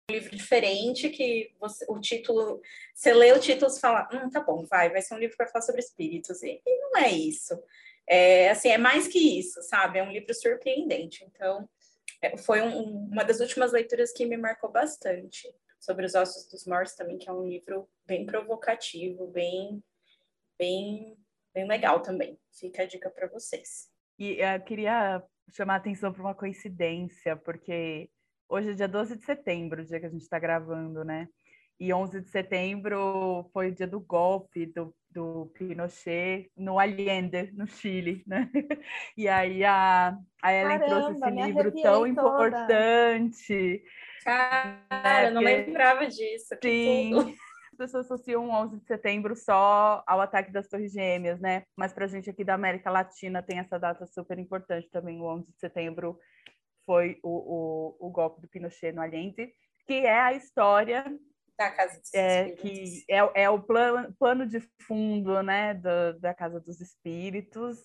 um livro diferente que você, o título, você lê o título e fala, hum, tá bom, vai, vai ser um livro para falar sobre espíritos. E, e, não é isso. É, assim, é mais que isso, sabe? É um livro surpreendente. Então, é, foi um, uma das últimas leituras que me marcou bastante. Sobre os Ossos dos Mortos também, que é um livro bem provocativo, bem, bem, bem legal também. Fica a dica para vocês. E eu queria chamar a atenção para uma coincidência, porque hoje é dia 12 de setembro, o dia que a gente está gravando, né? E 11 de setembro foi o dia do golpe do do Pinochet no Allende, no Chile, né? E aí a, a Ellen Caramba, trouxe esse livro tão toda. importante. Cara, eu não lembrava disso. Sim. As pessoas associam o 11 de setembro só ao ataque das Torres Gêmeas, né? Mas para a gente aqui da América Latina tem essa data super importante também. O 11 de setembro foi o, o, o golpe do Pinochet no Allende, que é a história da Casa dos é, que é, é o plano, plano de fundo né, do, da Casa dos Espíritos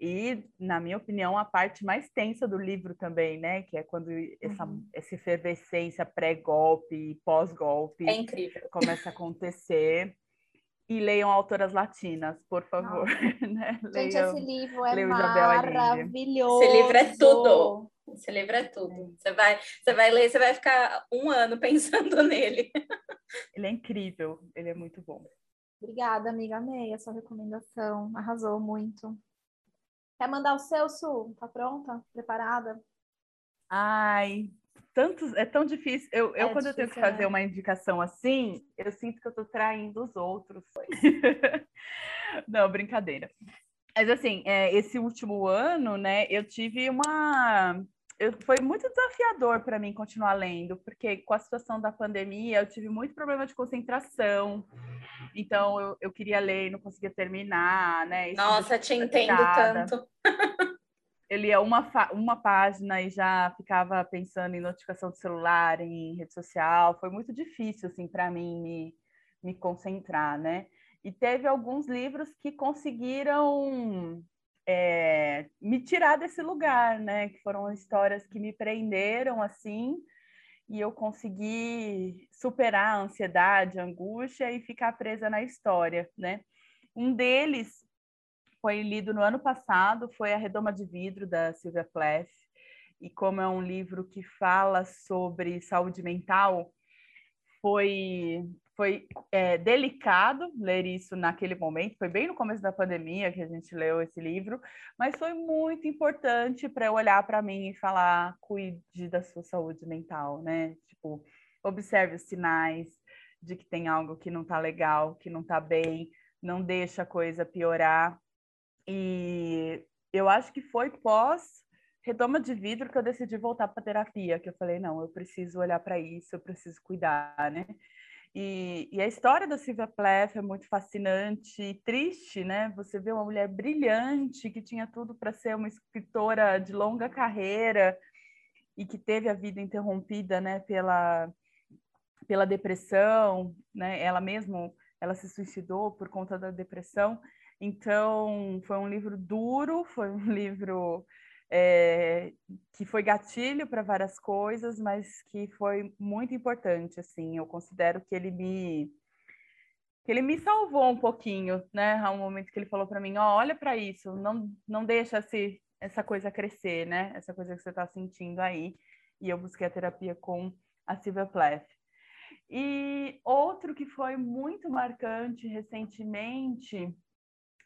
e, na minha opinião, a parte mais tensa do livro também, né? Que é quando essa, uhum. essa efervescência pré-golpe e pós-golpe é incrível. começa a acontecer. E leiam autoras latinas, por favor. né? Gente, leiam, esse livro é maravilhoso. Esse livro é tudo. Esse livro é tudo. Você vai, você vai ler, você vai ficar um ano pensando nele. Ele é incrível, ele é muito bom. Obrigada, amiga. Amei a sua recomendação. Arrasou muito. Quer mandar o seu, Su? Tá pronta? Preparada? Ai, tantos, é tão difícil. Eu, é eu quando difícil, eu tenho que fazer né? uma indicação assim, eu sinto que eu tô traindo os outros. Não, brincadeira. Mas assim, é, esse último ano, né, eu tive uma. Eu, foi muito desafiador para mim continuar lendo, porque com a situação da pandemia eu tive muito problema de concentração. Então eu, eu queria ler e não conseguia terminar, né? Nossa, te entendo tanto. eu lia uma, uma página e já ficava pensando em notificação do celular, em rede social. Foi muito difícil, assim, para mim me, me concentrar, né? E teve alguns livros que conseguiram é, me tirar desse lugar, né? Que foram histórias que me prenderam, assim, e eu consegui superar a ansiedade, a angústia e ficar presa na história, né? Um deles foi lido no ano passado, foi A Redoma de Vidro, da Sylvia Plath, e como é um livro que fala sobre saúde mental, foi foi é, delicado ler isso naquele momento, foi bem no começo da pandemia que a gente leu esse livro, mas foi muito importante para eu olhar para mim e falar: cuide da sua saúde mental, né? Tipo, observe os sinais de que tem algo que não está legal, que não está bem, não deixa a coisa piorar. E eu acho que foi pós redoma de vidro que eu decidi voltar para terapia, que eu falei, não, eu preciso olhar para isso, eu preciso cuidar, né? E, e, a história da Silvia Plath é muito fascinante e triste, né? Você vê uma mulher brilhante que tinha tudo para ser uma escritora de longa carreira e que teve a vida interrompida, né, pela pela depressão, né? Ela mesmo, ela se suicidou por conta da depressão. Então, foi um livro duro, foi um livro é, que foi gatilho para várias coisas, mas que foi muito importante, assim, eu considero que ele me que ele me salvou um pouquinho, né? Há um momento que ele falou para mim, oh, olha para isso, não não deixa esse, essa coisa crescer, né? Essa coisa que você está sentindo aí. E eu busquei a terapia com a Silvia Plath. E outro que foi muito marcante recentemente,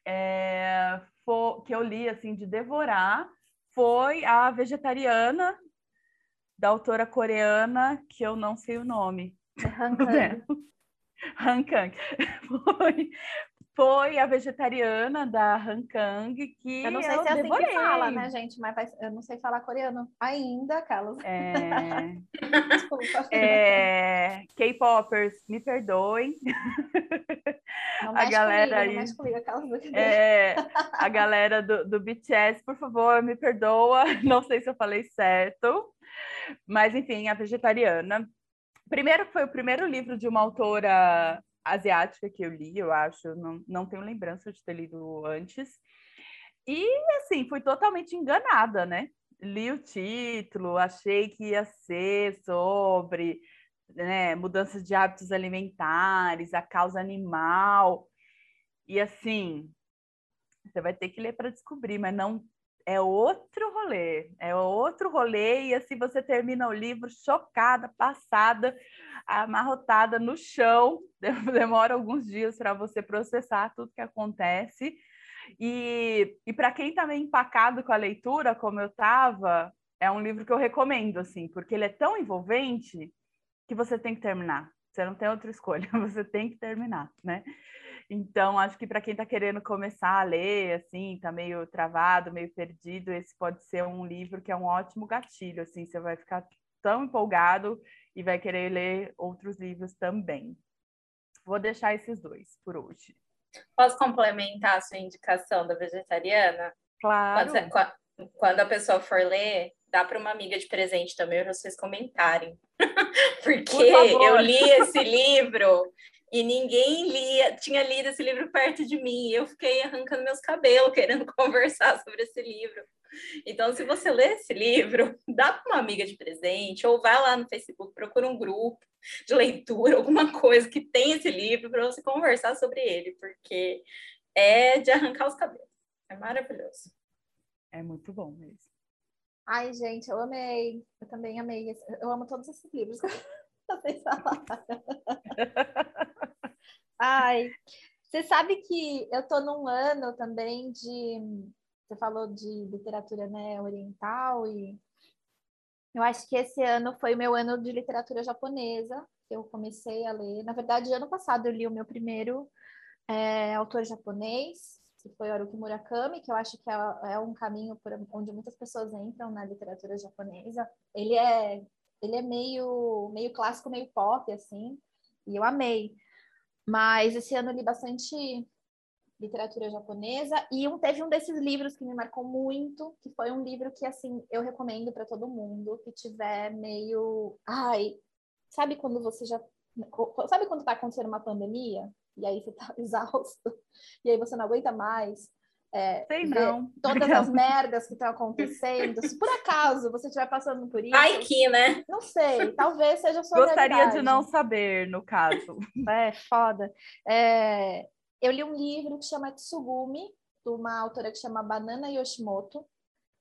é, foi, que eu li assim de devorar, foi a vegetariana da autora coreana, que eu não sei o nome. É Han Kang. Han Kang. Foi, foi a vegetariana da Han Kang que eu não sei se é assim devorei. que fala, né, gente? Mas vai, eu não sei falar coreano ainda, Carlos. É... Desculpa. É... K-popers, me perdoem. Não a galera comigo, aí, comigo, é... a galera do, do BTS, por favor, me perdoa. Não sei se eu falei certo, mas enfim, a vegetariana. Primeiro foi o primeiro livro de uma autora asiática que eu li, eu acho, não, não tenho lembrança de ter lido antes. E, assim, fui totalmente enganada, né? Li o título, achei que ia ser sobre né, mudanças de hábitos alimentares, a causa animal. E, assim, você vai ter que ler para descobrir, mas não é outro rolê, é outro rolê, e assim você termina o livro chocada, passada, amarrotada no chão, demora alguns dias para você processar tudo que acontece. E, e para quem está meio empacado com a leitura, como eu estava, é um livro que eu recomendo, assim, porque ele é tão envolvente que você tem que terminar. Você não tem outra escolha, você tem que terminar, né? Então, acho que para quem está querendo começar a ler, assim, está meio travado, meio perdido, esse pode ser um livro que é um ótimo gatilho, assim, você vai ficar tão empolgado e vai querer ler outros livros também. Vou deixar esses dois por hoje. Posso complementar a sua indicação da vegetariana? Claro. Quando, quando a pessoa for ler, dá para uma amiga de presente também para vocês comentarem. Porque Por eu li esse livro e ninguém lia, tinha lido esse livro perto de mim. E eu fiquei arrancando meus cabelos querendo conversar sobre esse livro. Então, se você lê esse livro, dá para uma amiga de presente, ou vai lá no Facebook, procura um grupo de leitura, alguma coisa que tem esse livro para você conversar sobre ele, porque é de arrancar os cabelos. É maravilhoso. É muito bom mesmo. Ai, gente, eu amei. Eu também amei. Eu amo todos esses livros. Ai, você sabe que eu tô num ano também de. Você falou de literatura né, oriental e eu acho que esse ano foi o meu ano de literatura japonesa, eu comecei a ler. Na verdade, ano passado eu li o meu primeiro é, autor japonês, que foi Haruki Murakami, que eu acho que é, é, um caminho onde muitas pessoas entram na literatura japonesa. Ele é ele é meio meio clássico, meio pop assim, e eu amei. Mas esse ano eu li bastante literatura japonesa e um, teve um desses livros que me marcou muito, que foi um livro que assim eu recomendo para todo mundo que tiver meio, ai, sabe quando você já sabe quando está acontecendo uma pandemia e aí você está exausto e aí você não aguenta mais é, Sei não. Todas as merdas que estão acontecendo. Se por acaso você estiver passando por isso. Ai, que, né? Não sei. Talvez seja a sua Gostaria realidade. de não saber, no caso. É, foda. É, eu li um livro que chama Tsugumi, de uma autora que chama Banana Yoshimoto.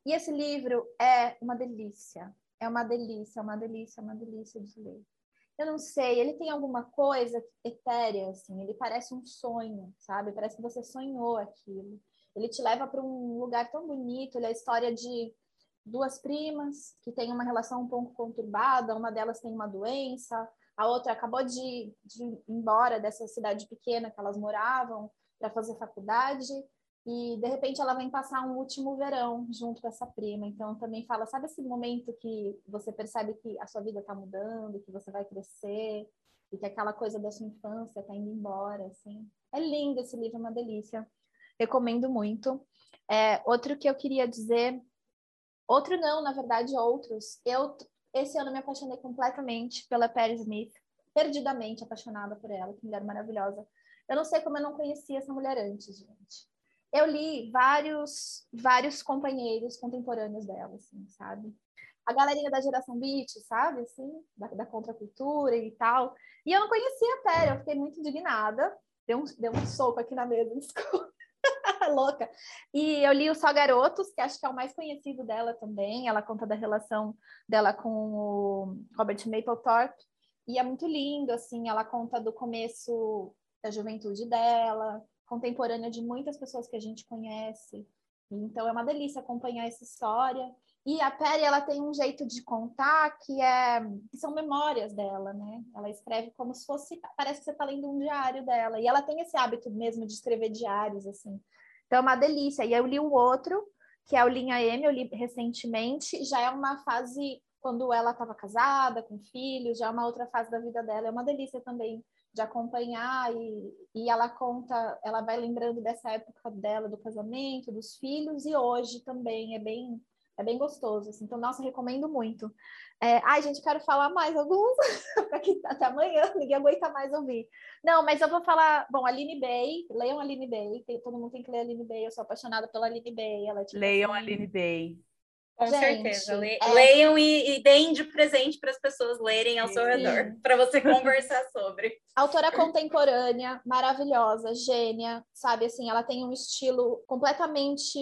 E esse livro é uma delícia. É uma delícia, uma delícia, uma delícia de ler. Eu não sei, ele tem alguma coisa etérea, assim, ele parece um sonho, sabe? Parece que você sonhou aquilo. Ele te leva para um lugar tão bonito, ele é a história de duas primas que têm uma relação um pouco conturbada, uma delas tem uma doença, a outra acabou de, de ir embora dessa cidade pequena que elas moravam para fazer faculdade e de repente ela vem passar um último verão junto com essa prima. Então também fala, sabe esse momento que você percebe que a sua vida está mudando, que você vai crescer e que aquela coisa da sua infância está indo embora, assim. É lindo esse livro, é uma delícia. Recomendo muito. É, outro que eu queria dizer, outro não, na verdade outros. Eu esse ano me apaixonei completamente pela Perry Smith, perdidamente apaixonada por ela, que mulher maravilhosa. Eu não sei como eu não conhecia essa mulher antes, gente. Eu li vários, vários companheiros contemporâneos dela, assim, sabe? A galerinha da geração beat, sabe, assim, da, da contracultura e tal. E eu não conhecia a Perry, eu fiquei muito indignada. Deu um, deu um soco aqui na mesa, desculpa. louca. E eu li o Só Garotos, que acho que é o mais conhecido dela também. Ela conta da relação dela com o Robert Mapplethorpe. E é muito lindo, assim, ela conta do começo da juventude dela, contemporânea de muitas pessoas que a gente conhece. Então é uma delícia acompanhar essa história. E a Perry, ela tem um jeito de contar que é que são memórias dela, né? Ela escreve como se fosse, parece que você está lendo um diário dela. E ela tem esse hábito mesmo de escrever diários assim. Então é uma delícia. E eu li o outro, que é o Linha M, eu li recentemente, já é uma fase quando ela estava casada, com filhos, já é uma outra fase da vida dela. É uma delícia também de acompanhar e, e ela conta, ela vai lembrando dessa época dela, do casamento, dos filhos, e hoje também é bem é bem gostoso, assim. Então, nossa, recomendo muito. É, ai, gente, quero falar mais alguns, porque até amanhã ninguém aguenta mais ouvir. Não, mas eu vou falar, bom, Aline Bay, leiam Aline Bay, tem, todo mundo tem que ler Aline Bay, eu sou apaixonada pela Aline Bay. Ela, tipo, leiam assim, Aline Bay. Com gente, certeza. Le é... Leiam e, e, deem de presente para as pessoas lerem ao seu redor, para você conversar sobre. Autora contemporânea, maravilhosa, gênia, sabe? Assim, ela tem um estilo completamente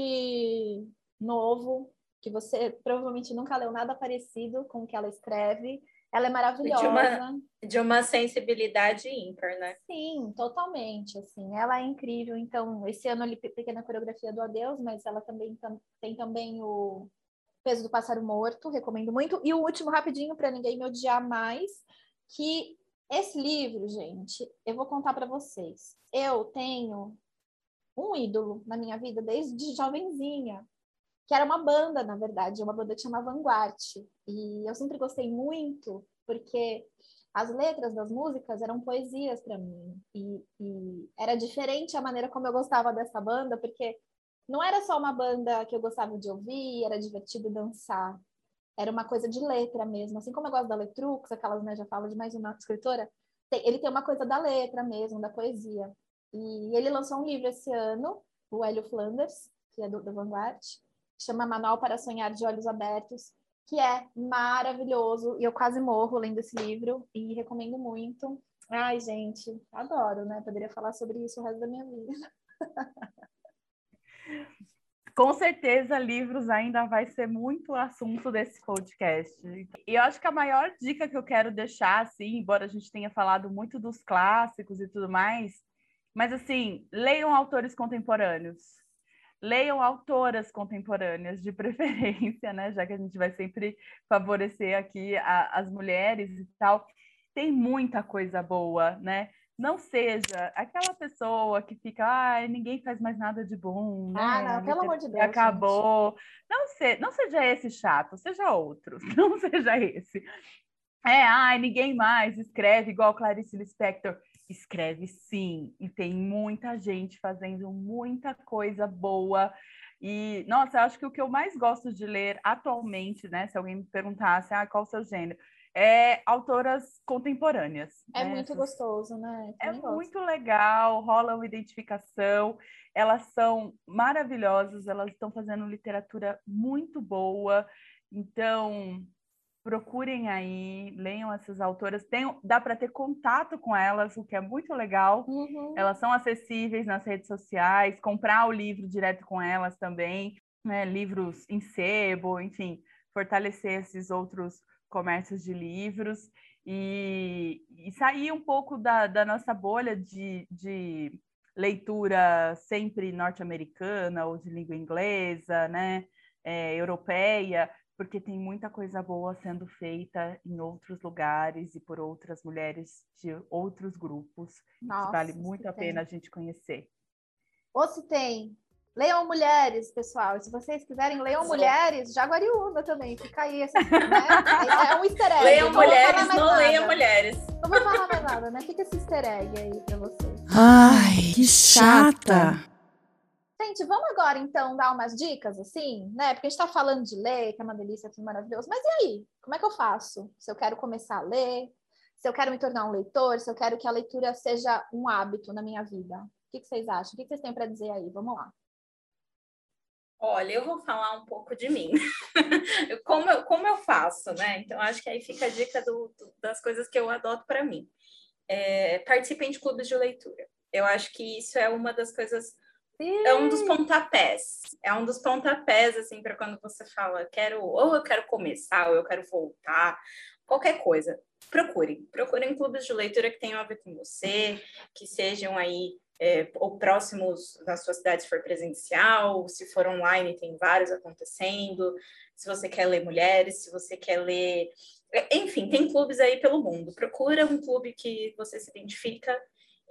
novo, que você provavelmente nunca leu nada parecido com o que ela escreve. Ela é maravilhosa. De uma, de uma sensibilidade ímpar, né? Sim, totalmente, assim. Ela é incrível. Então, esse ano eu li Pequena Coreografia do Adeus, mas ela também tem também o Peso do Pássaro Morto, recomendo muito. E o último, rapidinho, para ninguém me odiar mais, que esse livro, gente, eu vou contar para vocês. Eu tenho um ídolo na minha vida desde jovenzinha, que era uma banda, na verdade, uma banda que chama Vanguard. E eu sempre gostei muito, porque as letras das músicas eram poesias para mim. E, e, era diferente a maneira como eu gostava dessa banda, porque não era só uma banda que eu gostava de ouvir, era divertido dançar. era uma coisa de letra mesmo. Assim como eu gosto da Letrux, aquelas, né, já falo de mais uma escritora, tem, ele tem uma coisa da letra mesmo, da poesia. E ele lançou um livro esse ano, o Hélio Flanders, que é do, do Vanguard, chama Manual para Sonhar de Olhos Abertos, que é maravilhoso. E eu quase morro lendo esse livro e recomendo muito. Ai, gente, adoro, né? Poderia falar sobre isso o resto da minha vida. Com certeza, livros ainda vai ser muito assunto desse podcast. E eu acho que a maior dica que eu quero deixar, assim, embora a gente tenha falado muito dos clássicos e tudo mais, mas assim, leiam autores contemporâneos. Leiam autoras contemporâneas, de preferência, né? Já que a gente vai sempre favorecer aqui a, as mulheres e tal. Tem muita coisa boa, né? não seja aquela pessoa que fica, ah, ninguém faz mais nada de bom, né? Ah, não, pelo amor de Deus. Acabou. Não, se, não seja esse chato, seja outro, não seja esse. É, ai, ninguém mais escreve igual Clarice Lispector. Escreve sim, e tem muita gente fazendo muita coisa boa. E, nossa, eu acho que o que eu mais gosto de ler atualmente, né? Se alguém me perguntasse, ah, qual o seu gênero? é autoras contemporâneas. É né? muito gostoso, né? é gosto. muito legal, rola uma identificação. Elas são maravilhosas, elas estão fazendo literatura muito boa. Então, procurem aí, leiam essas autoras. Tem, dá para ter contato com elas, o que é muito legal. Uhum. Elas são acessíveis nas redes sociais, comprar o livro direto com elas também, né? livros em sebo, enfim, fortalecer esses outros comércios de livros e, e sair um pouco da, da nossa bolha de, de leitura sempre norte-americana ou de língua inglesa, né, é, europeia, porque tem muita coisa boa sendo feita em outros lugares e por outras mulheres de outros grupos. Nossa, vale muito a tem. pena a gente conhecer. Ou se tem Leiam Mulheres, pessoal. E se vocês quiserem, leiam Mulheres, Jaguariúna também. Fica aí. Esse, né? É um easter egg. Leiam não Mulheres, não leiam Mulheres. Não vou falar mais nada, né? Fica esse easter egg aí pra vocês. Ai, que chata. Gente, vamos agora então dar umas dicas, assim, né? Porque a gente tá falando de ler, que é uma delícia, que é maravilhoso. Mas e aí? Como é que eu faço? Se eu quero começar a ler, se eu quero me tornar um leitor, se eu quero que a leitura seja um hábito na minha vida. O que, vocês acham? O que, que vocês têm para dizer aí? Vamos lá. Olha, eu vou falar um pouco de mim. como, eu, como eu faço, né? Então, acho que aí fica a dica do, do, das coisas que eu adoto para mim. É, participem de clubes de leitura. Eu acho que isso é uma das coisas. É um dos pontapés. É um dos pontapés, assim, para quando você fala, quero, ou eu quero começar, ou eu quero voltar, qualquer coisa. Procurem. Procurem clubes de leitura que tenham a ver com você, que sejam aí é, ou próximos da sua cidade se for presencial, se for online, tem vários acontecendo. Se você quer ler mulheres, se você quer ler. É, enfim, tem clubes aí pelo mundo. Procura um clube que você se identifica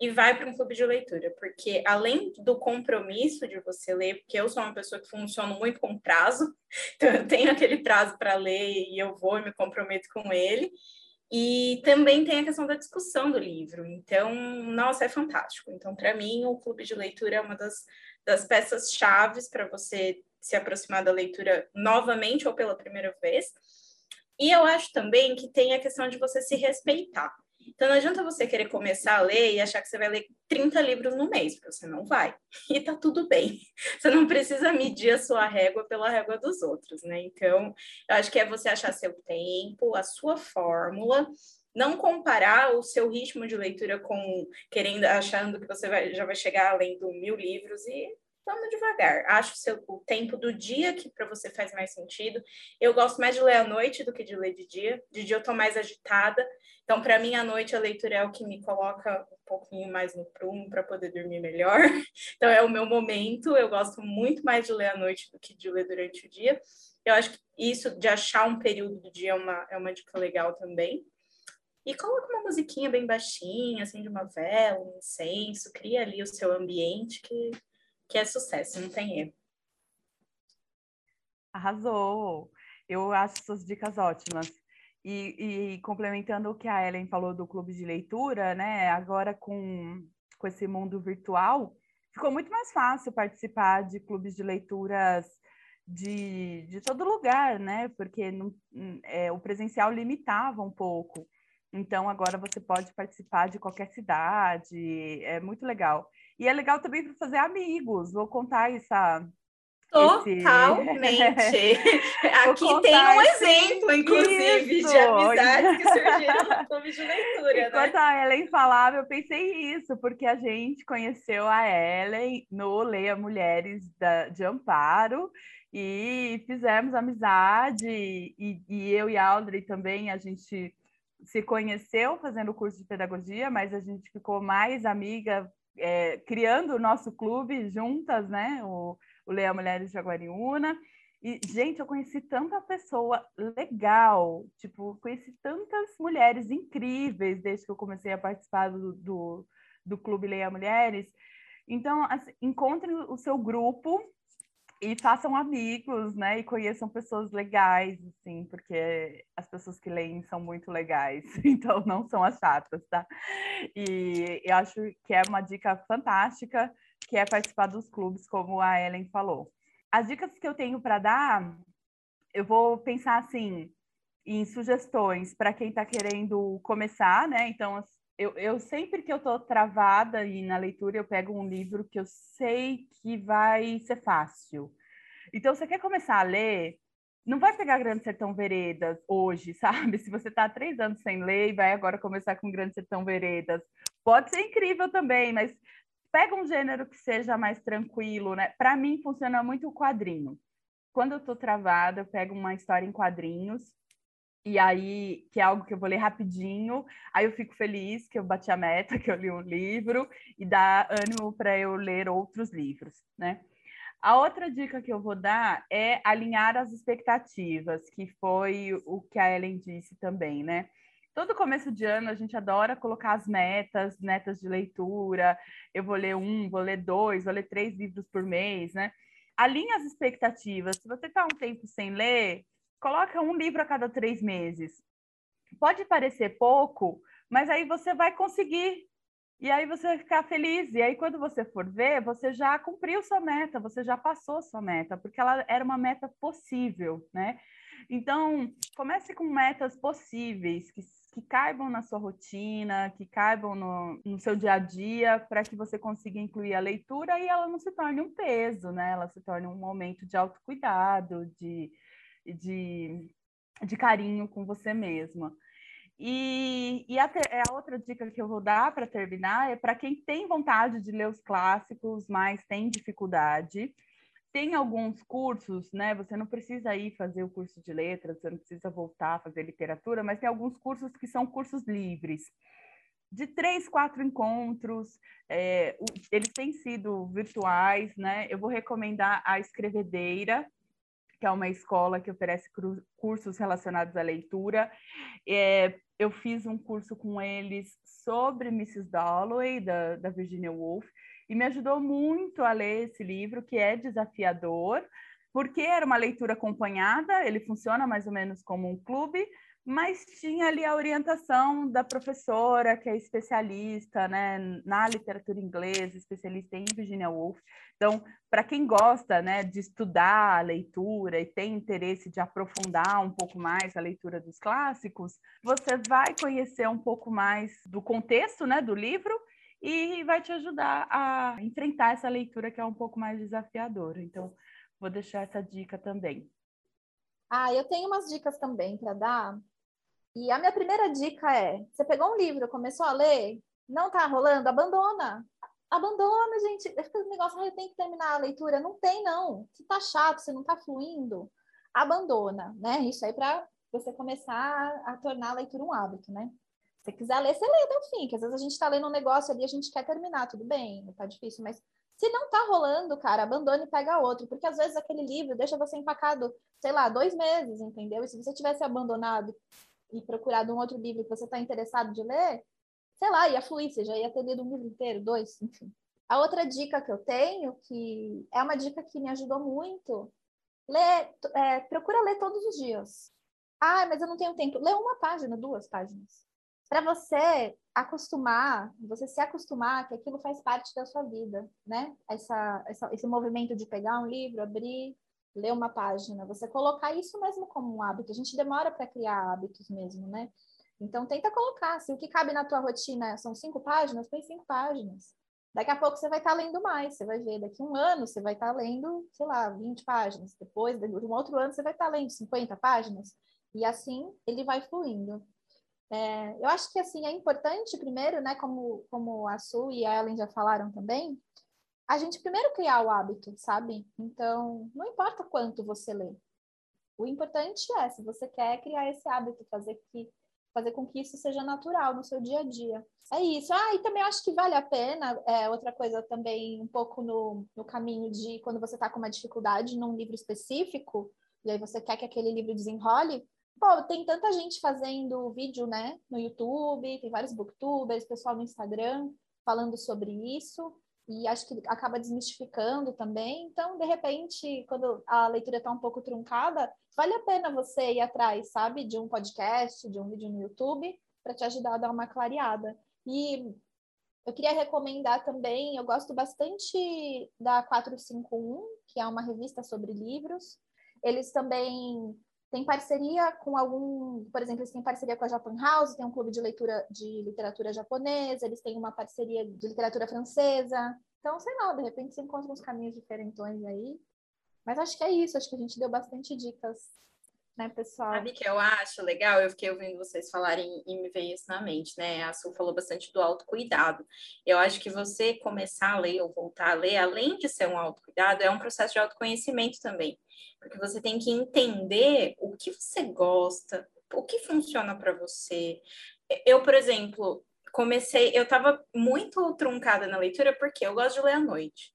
e vai para um clube de leitura, porque além do compromisso de você ler, porque eu sou uma pessoa que funciona muito com prazo, então eu tenho aquele prazo para ler e eu vou e me comprometo com ele. E também tem a questão da discussão do livro. Então, nossa, é fantástico. Então, para mim, o clube de leitura é uma das, das peças chaves para você se aproximar da leitura novamente ou pela primeira vez. E eu acho também que tem a questão de você se respeitar. Então não adianta você querer começar a ler e achar que você vai ler 30 livros no mês, porque você não vai. E tá tudo bem. Você não precisa medir a sua régua pela régua dos outros, né? Então, eu acho que é você achar seu tempo, a sua fórmula, não comparar o seu ritmo de leitura com querendo, achando que você vai, já vai chegar lendo mil livros e vamos devagar. Acho o, seu, o tempo do dia que para você faz mais sentido. Eu gosto mais de ler à noite do que de ler de dia. De dia eu estou mais agitada. Então, para mim, à noite a leitura é o que me coloca um pouquinho mais no prumo para poder dormir melhor. Então, é o meu momento. Eu gosto muito mais de ler à noite do que de ler durante o dia. Eu acho que isso de achar um período do dia é uma, é uma dica legal também. E coloca uma musiquinha bem baixinha, assim, de uma vela, um incenso, cria ali o seu ambiente que que é sucesso, não tem erro. Arrasou! Eu acho suas dicas ótimas. E, e, complementando o que a Ellen falou do clube de leitura, né? Agora com, com esse mundo virtual, ficou muito mais fácil participar de clubes de leituras de, de todo lugar, né? Porque não, é, o presencial limitava um pouco. Então, agora você pode participar de qualquer cidade, é muito legal. E é legal também para fazer amigos. Vou contar essa, Totalmente. Aqui tem um exemplo, inclusive, isso. de amizades que surgiram no clube de leitura. Né? Enquanto né? a Ellen falava, eu pensei isso, porque a gente conheceu a Ellen no Leia Mulheres da, de Amparo e fizemos amizade, e, e eu e a Audrey também, a gente se conheceu fazendo o curso de pedagogia, mas a gente ficou mais amiga é, criando o nosso clube juntas, né? O, o Leia Mulheres de Jaguariúna. E, gente, eu conheci tanta pessoa legal, tipo, conheci tantas mulheres incríveis desde que eu comecei a participar do, do, do Clube Leia Mulheres. Então, assim, encontrem o seu grupo e façam amigos, né? E conheçam pessoas legais, assim, porque as pessoas que leem são muito legais, então não são as chatas, tá? E eu acho que é uma dica fantástica, que é participar dos clubes, como a Ellen falou. As dicas que eu tenho para dar, eu vou pensar assim em sugestões para quem está querendo começar, né? Então, eu, eu sempre que eu estou travada e na leitura, eu pego um livro que eu sei que vai ser fácil. Então, você quer começar a ler, não vai pegar Grande Sertão Veredas hoje, sabe? Se você está há três anos sem ler e vai agora começar com Grande Sertão Veredas, pode ser incrível também, mas pega um gênero que seja mais tranquilo, né? Para mim funciona muito o quadrinho. Quando eu estou travada, eu pego uma história em quadrinhos e aí, que é algo que eu vou ler rapidinho, aí eu fico feliz que eu bati a meta, que eu li um livro, e dá ânimo para eu ler outros livros, né? A outra dica que eu vou dar é alinhar as expectativas, que foi o que a Ellen disse também, né? Todo começo de ano a gente adora colocar as metas, metas de leitura. Eu vou ler um, vou ler dois, vou ler três livros por mês, né? Alinhe as expectativas. Se você está um tempo sem ler, coloca um livro a cada três meses. Pode parecer pouco, mas aí você vai conseguir. E aí você vai ficar feliz. E aí, quando você for ver, você já cumpriu sua meta, você já passou sua meta, porque ela era uma meta possível, né? Então, comece com metas possíveis, que, que caibam na sua rotina, que caibam no, no seu dia a dia, para que você consiga incluir a leitura e ela não se torne um peso, né? Ela se torne um momento de autocuidado, de, de, de carinho com você mesma. E, e a, a, outra dica que eu vou dar para terminar é para quem tem vontade de ler os clássicos, mas tem dificuldade. Tem alguns cursos, né? Você não precisa ir fazer o curso de letras, você não precisa voltar a fazer literatura, mas tem alguns cursos que são cursos livres. De três, quatro encontros, é, eles têm sido virtuais, né? Eu vou recomendar a Escrevedeira, que é uma escola que oferece cursos relacionados à leitura. É, eu fiz um curso com eles sobre Mrs. Dalloway, da, da Virginia Woolf, e me ajudou muito a ler esse livro, que é desafiador, porque era uma leitura acompanhada, ele funciona mais ou menos como um clube, mas tinha ali a orientação da professora, que é especialista né, na literatura inglesa, especialista em Virginia Woolf. Então, para quem gosta né, de estudar a leitura e tem interesse de aprofundar um pouco mais a leitura dos clássicos, você vai conhecer um pouco mais do contexto né, do livro e vai te ajudar a enfrentar essa leitura que é um pouco mais desafiadora. Então, vou deixar essa dica também. Ah, eu tenho umas dicas também para dar. E a minha primeira dica é: você pegou um livro, começou a ler, não está rolando, abandona. Abandona, gente. Esse negócio eu tenho que terminar a leitura. Não tem, não. Se tá chato, se não tá fluindo, abandona, né? Isso aí para você começar a tornar a leitura um hábito, né? Se quiser ler, você lê até o fim, que às vezes a gente está lendo um negócio ali, a gente quer terminar, tudo bem, tá difícil, mas se não tá rolando, cara, abandone e pega outro, porque às vezes aquele livro deixa você empacado, sei lá, dois meses, entendeu? E se você tivesse abandonado e procurado um outro livro que você está interessado de ler, sei lá, ia fluir, você já ia ter lido um livro inteiro, dois, enfim. A outra dica que eu tenho, que é uma dica que me ajudou muito, lê, é, procura ler todos os dias. Ah, mas eu não tenho tempo. Lê uma página, duas páginas. Para você acostumar, você se acostumar que aquilo faz parte da sua vida, né? Essa, essa, esse movimento de pegar um livro, abrir, ler uma página, você colocar isso mesmo como um hábito. A gente demora para criar hábitos mesmo, né? Então tenta colocar. Se o que cabe na tua rotina são cinco páginas, põe cinco páginas. Daqui a pouco você vai estar tá lendo mais, você vai ver, daqui a um ano você vai estar tá lendo, sei lá, 20 páginas. Depois, de um outro ano, você vai estar tá lendo 50 páginas. E assim ele vai fluindo. É, eu acho que assim é importante, primeiro, né, como, como a Su e a Ellen já falaram também, a gente primeiro criar o hábito, sabe? Então, não importa quanto você lê. O importante é, se você quer criar esse hábito, fazer que fazer com que isso seja natural no seu dia a dia. É isso. Ah, e também acho que vale a pena, é, outra coisa também, um pouco no, no caminho de quando você está com uma dificuldade num livro específico, e aí você quer que aquele livro desenrole, pô, tem tanta gente fazendo vídeo, né, no YouTube, tem vários booktubers, pessoal no Instagram falando sobre isso, e acho que acaba desmistificando também. Então, de repente, quando a leitura está um pouco truncada, vale a pena você ir atrás, sabe, de um podcast, de um vídeo no YouTube, para te ajudar a dar uma clareada. E eu queria recomendar também, eu gosto bastante da 451, que é uma revista sobre livros. Eles também têm parceria com algum, por exemplo, eles têm parceria com a Japan House, tem um clube de leitura de literatura japonesa, eles têm uma parceria de literatura francesa. Então, sei lá, de repente você encontra uns caminhos diferentões aí. Mas acho que é isso, acho que a gente deu bastante dicas né, pessoal? Sabe que eu acho legal? Eu fiquei ouvindo vocês falarem e me veio isso na mente, né? A Su falou bastante do autocuidado. Eu acho que você começar a ler ou voltar a ler, além de ser um autocuidado, é um processo de autoconhecimento também. Porque você tem que entender o que você gosta, o que funciona para você. Eu, por exemplo, comecei, eu estava muito truncada na leitura porque eu gosto de ler à noite.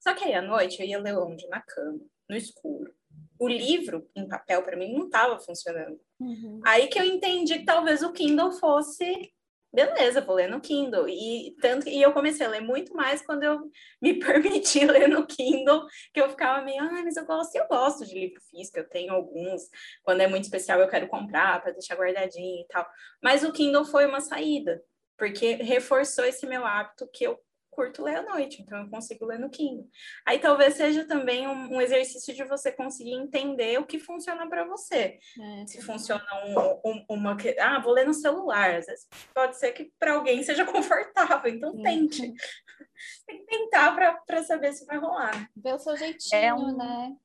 Só que aí à noite eu ia ler onde? Na cama, no escuro o livro em papel para mim não estava funcionando. Uhum. Aí que eu entendi que talvez o Kindle fosse beleza, vou ler no Kindle. E tanto e eu comecei a ler muito mais quando eu me permiti ler no Kindle, que eu ficava meio, ah, mas eu gosto, eu gosto de livro físico, eu tenho alguns, quando é muito especial eu quero comprar para deixar guardadinho e tal. Mas o Kindle foi uma saída, porque reforçou esse meu hábito que eu curto ler à noite, então eu consigo ler no Kindle. Aí talvez seja também um, um exercício de você conseguir entender o que funciona para você. É. Se funciona um, um, uma. Ah, vou ler no celular. Às vezes pode ser que para alguém seja confortável, então é. tente. Tem que tentar para saber se vai rolar. Ver o seu jeitinho, é um... né?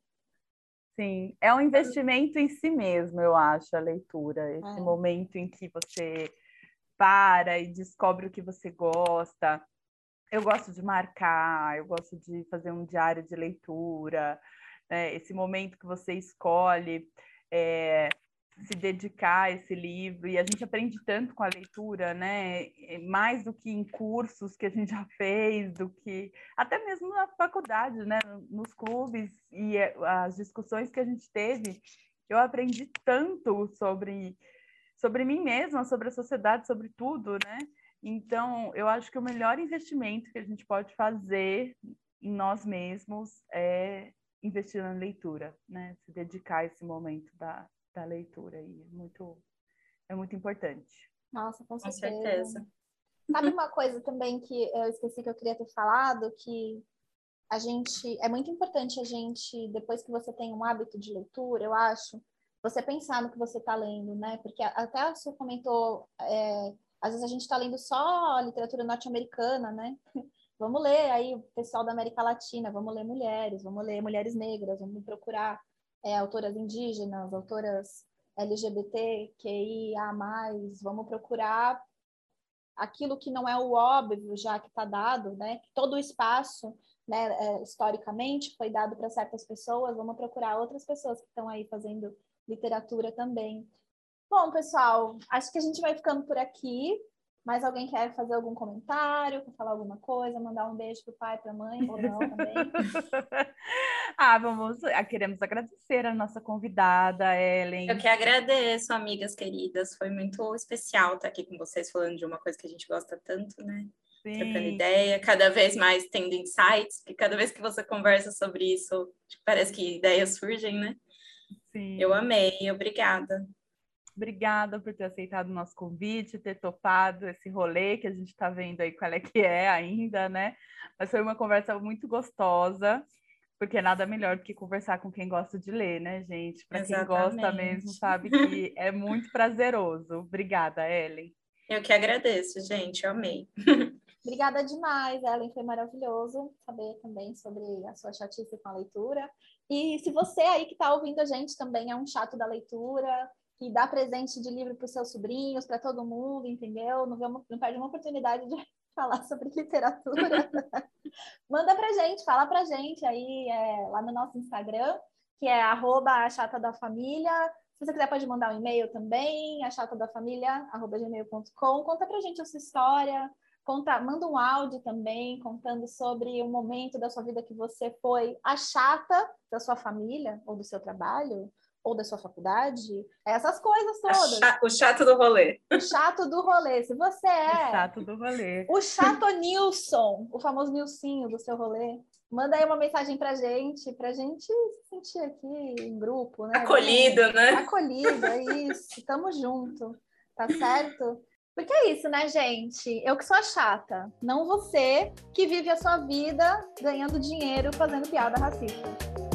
Sim, é um investimento em si mesmo, eu acho, a leitura. Esse é. momento em que você para e descobre o que você gosta eu gosto de marcar, eu gosto de fazer um diário de leitura, né? esse momento que você escolhe é, se dedicar a esse livro, e a gente aprende tanto com a leitura, né? Mais do que em cursos que a gente já fez, do que até mesmo na faculdade, né? Nos clubes e é, as discussões que a gente teve, eu aprendi tanto sobre sobre mim mesma, sobre a sociedade, sobre tudo, né? Então, eu acho que o melhor investimento que a gente pode fazer em nós mesmos é investir na leitura, né? Se dedicar a esse momento da, da leitura e é muito é muito importante. Nossa, com certeza. Com certeza. Sabe uma coisa também que eu esqueci que eu queria ter falado, que a gente é muito importante a gente depois que você tem um hábito de leitura, eu acho, você pensar no que você está lendo, né? Porque até a Su comentou é, às vezes a gente está lendo só literatura norte-americana, né? Vamos ler aí o pessoal da América Latina, vamos ler mulheres, vamos ler mulheres negras, vamos procurar é, autoras indígenas, autoras LGBTQIA+, vamos procurar aquilo que não é o óbvio já que está dado, né? Todo o espaço, né, é, historicamente, foi dado para certas pessoas, vamos procurar outras pessoas que estão aí fazendo literatura também. Bom, pessoal, acho que a gente vai ficando por aqui. Mais alguém quer fazer algum comentário, quer falar alguma coisa, mandar um beijo pro pai, pra mãe, ou não também? ah, vamos, ah, queremos agradecer a nossa convidada, Ellen. Eu que agradeço, amigas queridas. Foi muito especial estar aqui com vocês falando de uma coisa que a gente gosta tanto, né? Sim. Trocando ideia, cada vez mais tendo insights, porque cada vez que você conversa sobre isso, parece que ideias surgem, né? Sim. Eu amei, obrigada. Obrigada por ter aceitado o nosso convite, ter topado esse rolê que a gente está vendo aí qual é que é ainda, né? Mas foi uma conversa muito gostosa. Porque nada melhor do que conversar com quem gosta de ler, né, gente? Para quem gosta mesmo, sabe que é muito prazeroso. Obrigada, Ellen. Eu que agradeço, gente, eu amei. Obrigada demais, Ellen, foi maravilhoso saber também sobre a sua chatice com a leitura. E se você aí que está ouvindo a gente também é um chato da leitura, que dá presente de livro para os seus sobrinhos, para todo mundo, entendeu? Não, não perde uma oportunidade de falar sobre literatura. Manda pra gente, fala pra gente aí é, lá no nosso Instagram, que é arroba chata da família. Se você quiser, pode mandar um e-mail também, a. Conta pra gente a sua história, Conta, manda um áudio também contando sobre um momento da sua vida que você foi a chata da sua família ou do seu trabalho ou da sua faculdade, essas coisas todas. o chato do rolê. O chato do rolê. Se você é o chato do rolê. O chato Nilson, o famoso Nilcinho do seu rolê, manda aí uma mensagem pra gente, pra gente se sentir aqui em grupo, né? Acolhido, né? Acolhido, é isso. Tamo junto. Tá certo? Porque é isso, né, gente? Eu que sou a chata, não você que vive a sua vida ganhando dinheiro fazendo piada racista.